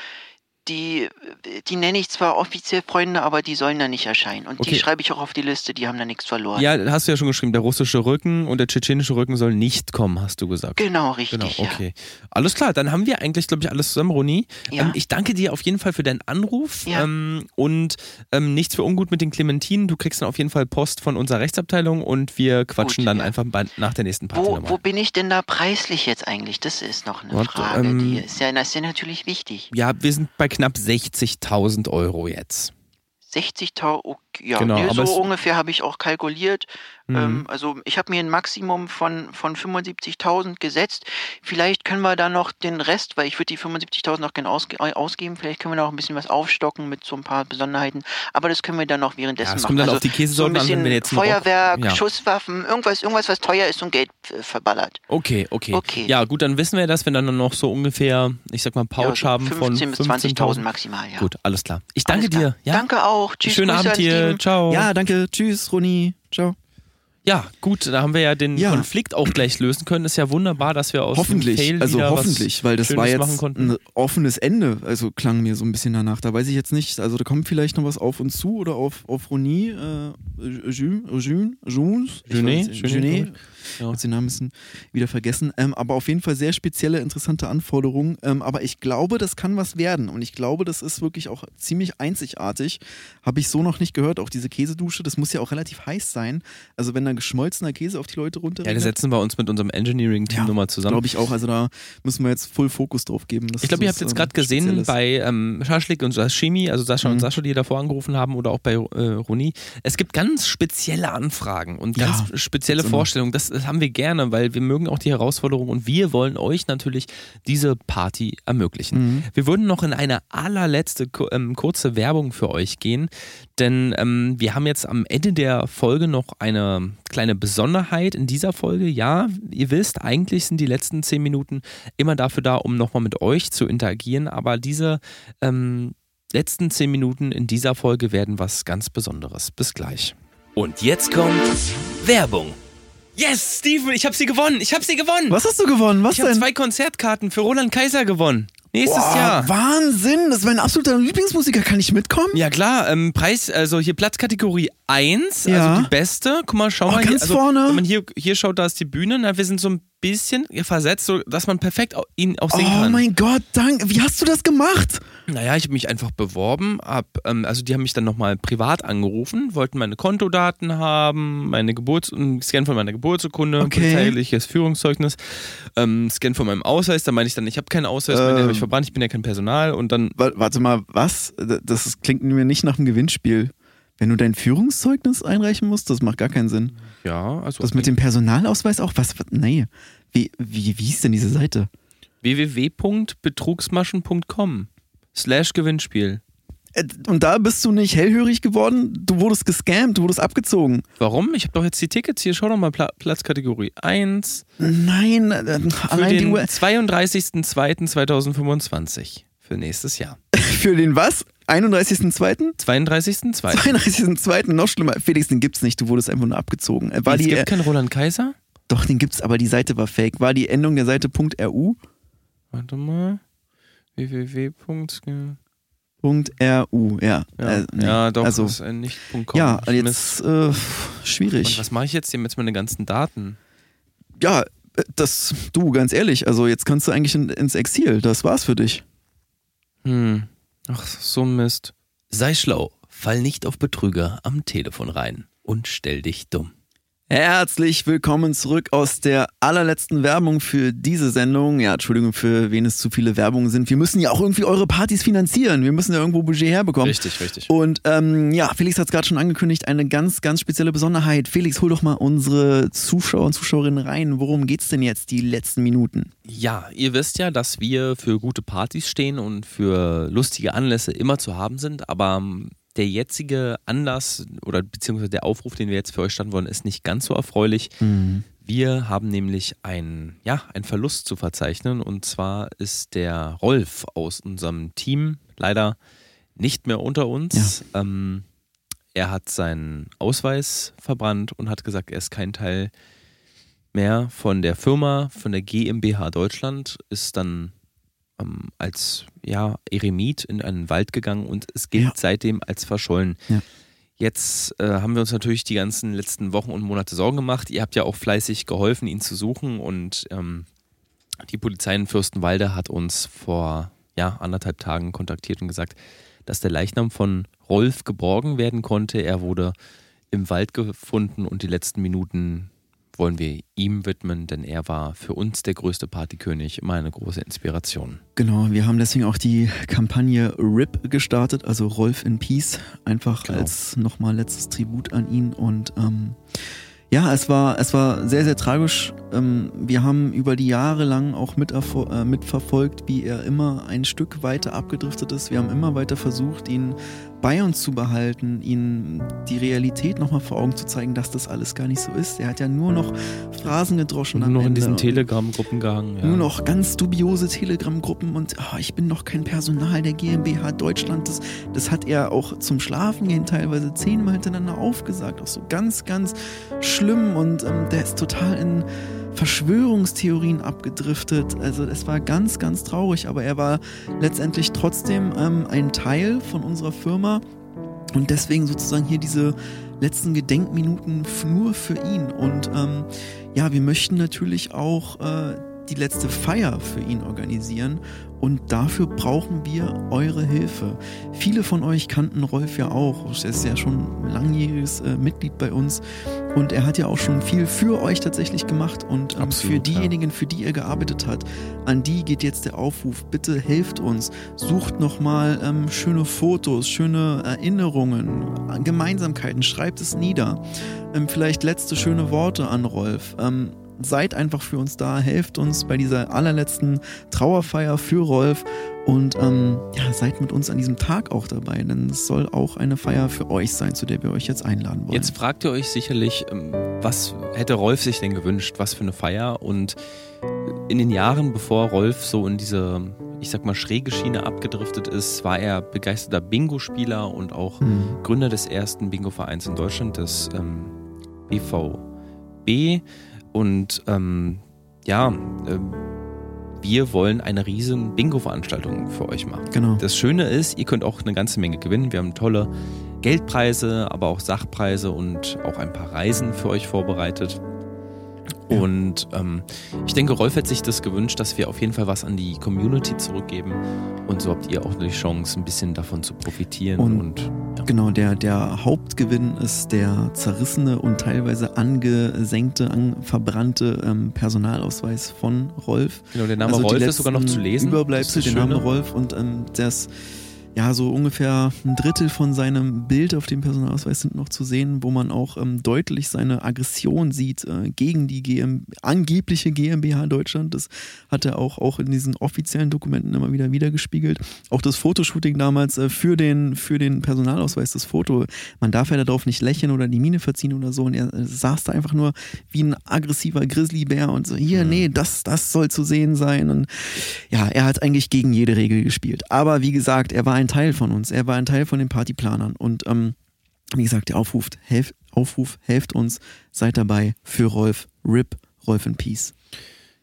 die, die nenne ich zwar offiziell Freunde, aber die sollen da nicht erscheinen. Und Okay. die schreibe ich auch auf die Liste, die haben da nichts verloren. Ja, hast du ja schon geschrieben, der russische Rücken und der tschetschenische Rücken soll nicht kommen, hast du gesagt. Genau, richtig. Genau, ja. okay. Alles klar, dann haben wir eigentlich, glaube ich, alles zusammen, Roni. Ja. Ähm, ich danke dir auf jeden Fall für deinen Anruf Ja. ähm, und ähm, nichts für ungut mit den Clementinen. Du kriegst dann auf jeden Fall Post von unserer Rechtsabteilung und wir quatschen Gut, dann ja. einfach bei, nach der nächsten Party Wo, nochmal. wo bin ich denn da preislich jetzt eigentlich? Das ist noch eine Warte, Frage. ähm, die ist ja, das ist ja natürlich wichtig. Ja, wir sind bei knapp 60.000 Euro jetzt. 60.000, okay, ja, Genau, nee, so ungefähr habe ich auch kalkuliert. Mhm. Ähm, also ich habe mir ein Maximum von, von 75.000 gesetzt. Vielleicht können wir da noch den Rest, weil ich würde die 75.000 noch gerne ausge äh, ausgeben, vielleicht können wir noch ein bisschen was aufstocken mit so ein paar Besonderheiten. Aber das können wir dann noch währenddessen Ja, es machen. kommt dann also auf die Käsesorten so ein an, bisschen wenn wir jetzt Feuerwerk, Ja. Schusswaffen, irgendwas, irgendwas, was teuer ist und Geld äh, verballert. Okay, okay, Okay. Ja, gut, dann wissen wir das, wenn dann noch so ungefähr, ich sag mal, Pouch Ja, so haben von 15.000 bis 20.000 maximal, ja. Gut, alles klar. Ich danke klar. dir. Ja? Danke auch. Tschüss. Schönen Grüße Abend an dir. Ciao. Ja, danke. Tschüss, Roni. Ciao. Ja, gut, da haben wir ja den Ja. Konflikt auch gleich lösen können. Ist ja wunderbar, dass wir aus dem Hoffentlich, Fail also hoffentlich, weil das Schönes war jetzt ein offenes Ende, also klang mir so ein bisschen danach. Da weiß ich jetzt nicht, also da kommt vielleicht noch was auf uns zu oder auf, auf Roni, äh, June, June, Junes, Ich Junet, Junet. Ja. Jetzt den Namen müssen wieder vergessen. Ähm, aber auf jeden Fall sehr spezielle, interessante Anforderungen. Ähm, aber ich glaube, das kann was werden. Und ich glaube, das ist wirklich auch ziemlich einzigartig. Habe ich so noch nicht gehört. Auch diese Käsedusche, das muss ja auch relativ heiß sein. Also wenn da geschmolzener Käse auf die Leute runter. Ja, da setzen wir uns mit unserem Engineering-Team Ja, nochmal zusammen. Glaube ich auch. Also da müssen wir jetzt Full Fokus drauf geben. Ich glaube, ihr das, habt jetzt ähm, gerade gesehen speziell ist. bei ähm, Schaschlik und Sashimi, also Sascha und Mhm. Sascha, die davor angerufen haben, oder auch bei äh, Roni. Es gibt ganz spezielle Anfragen und ganz Ja, spezielle immer. Vorstellungen. Das, das haben wir gerne, weil wir mögen auch die Herausforderung und wir wollen euch natürlich diese Party ermöglichen. Mhm. Wir würden noch in eine allerletzte ähm, kurze Werbung für euch gehen, denn ähm, wir haben jetzt am Ende der Folge noch eine kleine Besonderheit in dieser Folge. Ja, ihr wisst, eigentlich sind die letzten zehn Minuten immer dafür da, um nochmal mit euch zu interagieren, aber diese ähm, letzten zehn Minuten in dieser Folge werden was ganz Besonderes. Bis gleich. Und jetzt kommt Werbung. Yes, Steven, ich habe sie gewonnen. Ich habe sie gewonnen. Was hast du gewonnen? Was Ich habe denn? zwei Konzertkarten für Roland Kaiser gewonnen. Nächstes Boah, Jahr. Wahnsinn, das ist mein absoluter Lieblingsmusiker. Kann ich mitkommen? Ja klar, ähm, Preis, also hier Platzkategorie 1, Ja. also die beste. Guck mal, schau Oh, mal hier. ganz Also, vorne. Wenn man hier, hier schaut, da ist die Bühne. Na, wir sind so ein bisschen versetzt, so dass man perfekt ihn auch sehen Oh kann. mein Gott, danke. Wie hast du das gemacht? Naja, ich habe mich einfach beworben, hab, ähm, also die haben mich dann nochmal privat angerufen, wollten meine Kontodaten haben, meine Geburts einen Scan von meiner Geburtsurkunde, Okay. polizeiliches Führungszeugnis, ähm, Scan von meinem Ausweis, da meine ich dann, ich habe keinen Ausweis, mehr, den Ähm. habe ich verbrannt, ich bin ja kein Personal und dann Wa- Warte mal, was? Das klingt mir nicht nach einem Gewinnspiel. Wenn du dein Führungszeugnis einreichen musst, das macht gar keinen Sinn. ja, also Das mit dem Personalausweis auch? Was? was- Nee. Wie, wie, wie hieß denn diese Seite? www.betrugsmaschen.com slash Gewinnspiel. Äh, Und da bist du nicht hellhörig geworden? Du wurdest gescammt, du wurdest abgezogen. Warum? Ich habe doch jetzt die Tickets hier. Schau doch mal, Pla Platzkategorie 1. Nein, äh, Für allein den Uhr. 32.02.2025. Für nächstes Jahr. (laughs) Für den was? 31.02.? 32.02. 32.02. Noch schlimmer. Felix, den gibt's nicht, du wurdest einfach nur abgezogen. Äh, War es die, gibt äh, keinen Roland Kaiser? doch, den gibt's, aber die Seite war fake. War die Endung der Seite .ru? Warte mal. Www. .ru, ja. Ja, Äh, nee. ja doch, Also, ist ein nicht .com. ja, jetzt äh, Und schwierig. was mache ich jetzt hier mit meinen ganzen Daten? Ja, äh, das, du, ganz ehrlich, also jetzt kannst du eigentlich in, ins Exil. Das war's für dich. Hm. Ach, so Mist. Sei schlau, fall nicht auf Betrüger am Telefon rein und stell dich dumm. Herzlich willkommen zurück aus der allerletzten Werbung für diese Sendung. Ja, Entschuldigung, für wen es zu viele Werbungen sind. Wir müssen ja auch irgendwie eure Partys finanzieren. Wir müssen ja irgendwo Budget herbekommen. Richtig, richtig. Und ähm, ja, Felix hat es gerade schon angekündigt, eine ganz, ganz spezielle Besonderheit. Felix, hol doch mal unsere Zuschauer und Zuschauerinnen rein. Worum geht's denn jetzt die letzten Minuten? Ja, ihr wisst ja, dass wir für gute Partys stehen und für lustige Anlässe immer zu haben sind, aber ähm, der jetzige Anlass oder beziehungsweise der Aufruf, den wir jetzt für euch starten wollen, ist nicht ganz so erfreulich. Wir haben nämlich einen, ja, einen Verlust zu verzeichnen und zwar ist der Rolf aus unserem Team leider nicht mehr unter uns. Ähm, er hat seinen Ausweis verbrannt und hat gesagt, er ist kein Teil mehr von der Firma, von der GmbH Deutschland, ist dann ähm, als ja, Eremit in einen Wald gegangen und es gilt Ja. seitdem als verschollen. Ja. Jetzt äh, haben wir uns natürlich die ganzen letzten Wochen und Monate Sorgen gemacht. Ihr habt ja auch fleißig geholfen, ihn zu suchen und ähm, die Polizei in Fürstenwalde hat uns vor ja, anderthalb Tagen kontaktiert und gesagt, dass der Leichnam von Rolf geborgen werden konnte. Er wurde im Wald gefunden und die letzten Minuten wollen wir ihm widmen, denn er war für uns der größte Partykönig, immer eine große Inspiration. Genau, wir haben deswegen auch die Kampagne RIP gestartet, also Rolf in Peace, einfach Genau. als nochmal letztes Tribut an ihn. Und ähm, ja, es war, es war sehr, sehr tragisch. Ähm, wir haben über die Jahre lang auch äh, mitverfolgt, wie er immer ein Stück weiter abgedriftet ist. Wir haben immer weiter versucht, ihn bei uns zu behalten, ihn die Realität nochmal vor Augen zu zeigen, dass das alles gar nicht so ist. Er hat ja nur noch Phrasen gedroschen. Und nur in Ende. diesen Telegram-Gruppen gehangen. Ja. Nur noch ganz dubiose Telegram-Gruppen und ah, ich bin noch kein Personal der GmbH Deutschland. Das, das hat er auch zum Schlafen gehen teilweise zehnmal hintereinander aufgesagt. Auch so ganz, ganz schlimm und ähm, der ist total in Verschwörungstheorien abgedriftet. Also es war ganz, ganz traurig, aber er war letztendlich trotzdem ähm, ein Teil von unserer Firma und deswegen sozusagen hier diese letzten Gedenkminuten nur für ihn. Und ähm, ja, wir möchten natürlich auch äh, die letzte Feier für ihn organisieren. Und dafür brauchen wir eure Hilfe. Viele von euch kannten Rolf ja auch. Er ist ja schon ein langjähriges äh, Mitglied bei uns. Und er hat ja auch schon viel für euch tatsächlich gemacht. Und ähm, Absolut, für diejenigen, für die er gearbeitet hat, an die geht jetzt der Aufruf. Bitte helft uns. Sucht nochmal ähm, schöne Fotos, schöne Erinnerungen, Gemeinsamkeiten. Schreibt es nieder. Ähm, vielleicht letzte schöne Worte an Rolf. Ähm, seid einfach für uns da, helft uns bei dieser allerletzten Trauerfeier für Rolf und ähm, ja, seid mit uns an diesem Tag auch dabei, denn es soll auch eine Feier für euch sein, zu der wir euch jetzt einladen wollen. Jetzt fragt ihr euch sicherlich, ähm, was hätte Rolf sich denn gewünscht, was für eine Feier? Und in den Jahren, bevor Rolf so in diese, ich sag mal, schräge Schiene abgedriftet ist, war er begeisterter Bingo-Spieler und auch Hm. Gründer des ersten Bingo-Vereins in Deutschland, des ähm, BVB. Und ähm, ja, ähm, wir wollen eine riesen Bingo-Veranstaltung für euch machen. Genau. Das Schöne ist, ihr könnt auch eine ganze Menge gewinnen. Wir haben tolle Geldpreise, aber auch Sachpreise und auch ein paar Reisen für euch vorbereitet. Ja. Und ähm, ich denke, Rolf hat sich das gewünscht, dass wir auf jeden Fall was an die Community zurückgeben. Und so habt ihr auch die Chance, ein bisschen davon zu profitieren. Und- Und, ja. Genau, der, der Hauptgewinn ist der zerrissene und teilweise angesenkte, an, verbrannte ähm, Personalausweis von Rolf. genau, der Name Also Rolf ist sogar noch zu lesen. Überbleibsel, der das Name. Rolf und ähm, das ja so ungefähr ein Drittel von seinem Bild auf dem Personalausweis sind noch zu sehen, wo man auch ähm, deutlich seine Aggression sieht äh, gegen die GM angebliche GmbH Deutschland. Das hat er auch, auch in diesen offiziellen Dokumenten immer wieder wiedergespiegelt. Auch das Fotoshooting damals äh, für, den, für den Personalausweis, das Foto, man darf ja darauf nicht lächeln oder die Miene verziehen oder so. Und er äh, saß da einfach nur wie ein aggressiver Grizzlybär und so, hier, Mhm. nee, das, das soll zu sehen sein. Und ja, er hat eigentlich gegen jede Regel gespielt. Aber wie gesagt, er war ein Teil von uns. Er war ein Teil von den Partyplanern. Und ähm, wie gesagt, der Aufruf, helft, Aufruf, helft uns, seid dabei für Rolf. RIP, Rolf in Peace.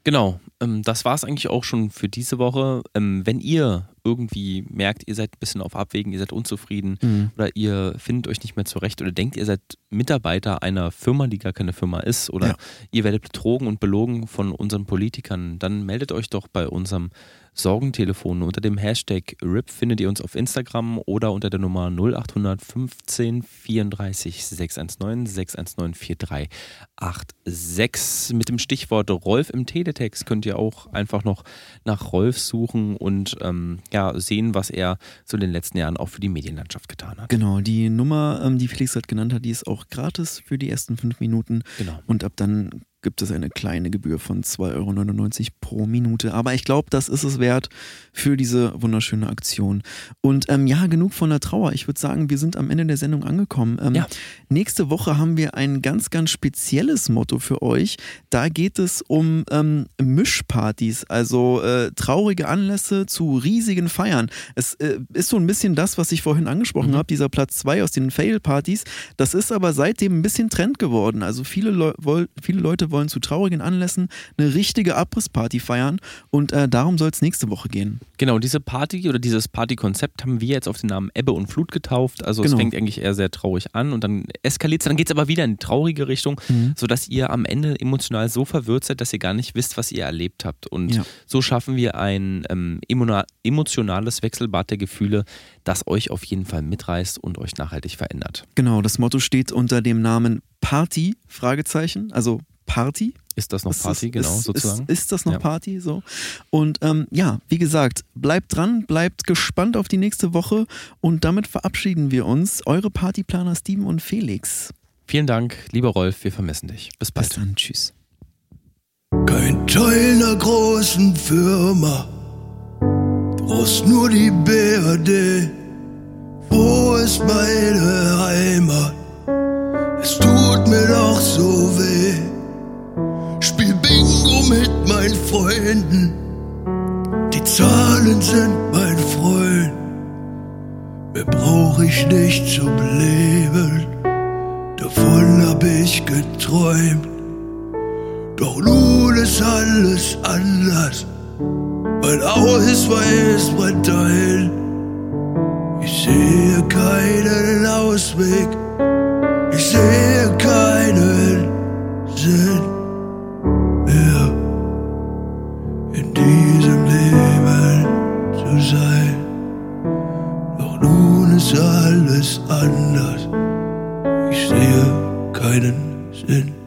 Genau, ähm, das war es eigentlich auch schon für diese Woche. Ähm, wenn ihr irgendwie merkt, ihr seid ein bisschen auf Abwägen, ihr seid unzufrieden Mhm. oder ihr findet euch nicht mehr zurecht oder denkt, ihr seid Mitarbeiter einer Firma, die gar keine Firma ist oder Ja. ihr werdet betrogen und belogen von unseren Politikern, dann meldet euch doch bei unserem Sorgentelefon. Unter dem Hashtag RIP findet ihr uns auf Instagram oder unter der Nummer 0800 15 34 619 619 4386. Mit dem Stichwort Rolf im Teletext könnt ihr auch einfach noch nach Rolf suchen und ähm, ja, sehen, was er so in den letzten Jahren auch für die Medienlandschaft getan hat. Genau, die Nummer, ähm, die Felix gerade genannt hat, die ist auch gratis für die ersten fünf Minuten. Genau. Und ab dann gibt es eine kleine Gebühr von 2,99 Euro pro Minute. Aber ich glaube, das ist es wert für diese wunderschöne Aktion. Und ähm, ja, genug von der Trauer. Ich würde sagen, wir sind am Ende der Sendung angekommen. Ähm, Ja. Nächste Woche haben wir ein ganz, ganz spezielles Motto für euch. Da geht es um ähm, Mischpartys, also äh, traurige Anlässe zu riesigen Feiern. Es äh, ist so ein bisschen das, was ich vorhin angesprochen habe, dieser Platz 2 aus den Fail-Partys. Das ist aber seitdem ein bisschen Trend geworden. Also viele, woll viele Leute wollen zu traurigen Anlässen eine richtige Abrissparty feiern und äh, darum soll es nächste Woche gehen. Genau, diese Party oder dieses Partykonzept haben wir jetzt auf den Namen Ebbe und Flut getauft. Also Genau. es fängt eigentlich eher sehr traurig an und dann eskaliert es, dann geht es aber wieder in die traurige Richtung, Mhm. sodass ihr am Ende emotional so verwirrt seid, dass ihr gar nicht wisst, was ihr erlebt habt. Und Ja. so schaffen wir ein ähm, emotionales Wechselbad der Gefühle, das euch auf jeden Fall mitreißt und euch nachhaltig verändert. Genau, das Motto steht unter dem Namen Party, Fragezeichen, also Party. Ist das noch Ist Party, das, genau, ist, sozusagen? Ist, ist das noch Ja. Party so? Und ähm, ja, wie gesagt, bleibt dran, bleibt gespannt auf die nächste Woche und damit verabschieden wir uns. Eure Partyplaner Steven und Felix. Vielen Dank, lieber Rolf, wir vermissen dich. Bis Bis bald. dann, tschüss. Kein Teil einer großen Firma. Du brauchst nur die BRD. Wo ist meine Heimat? Es tut mir doch so weh. Mit meinen Freunden. Die Zahlen sind mein Freund. Mehr brauch ich nicht zum Leben. Davon hab ich geträumt. Doch nun ist alles anders. Mein Ausweis brennt dahin. Ich sehe keinen Ausweg. Ich sehe keinen Sinn sein. Doch nun ist alles anders. Ich sehe keinen Sinn.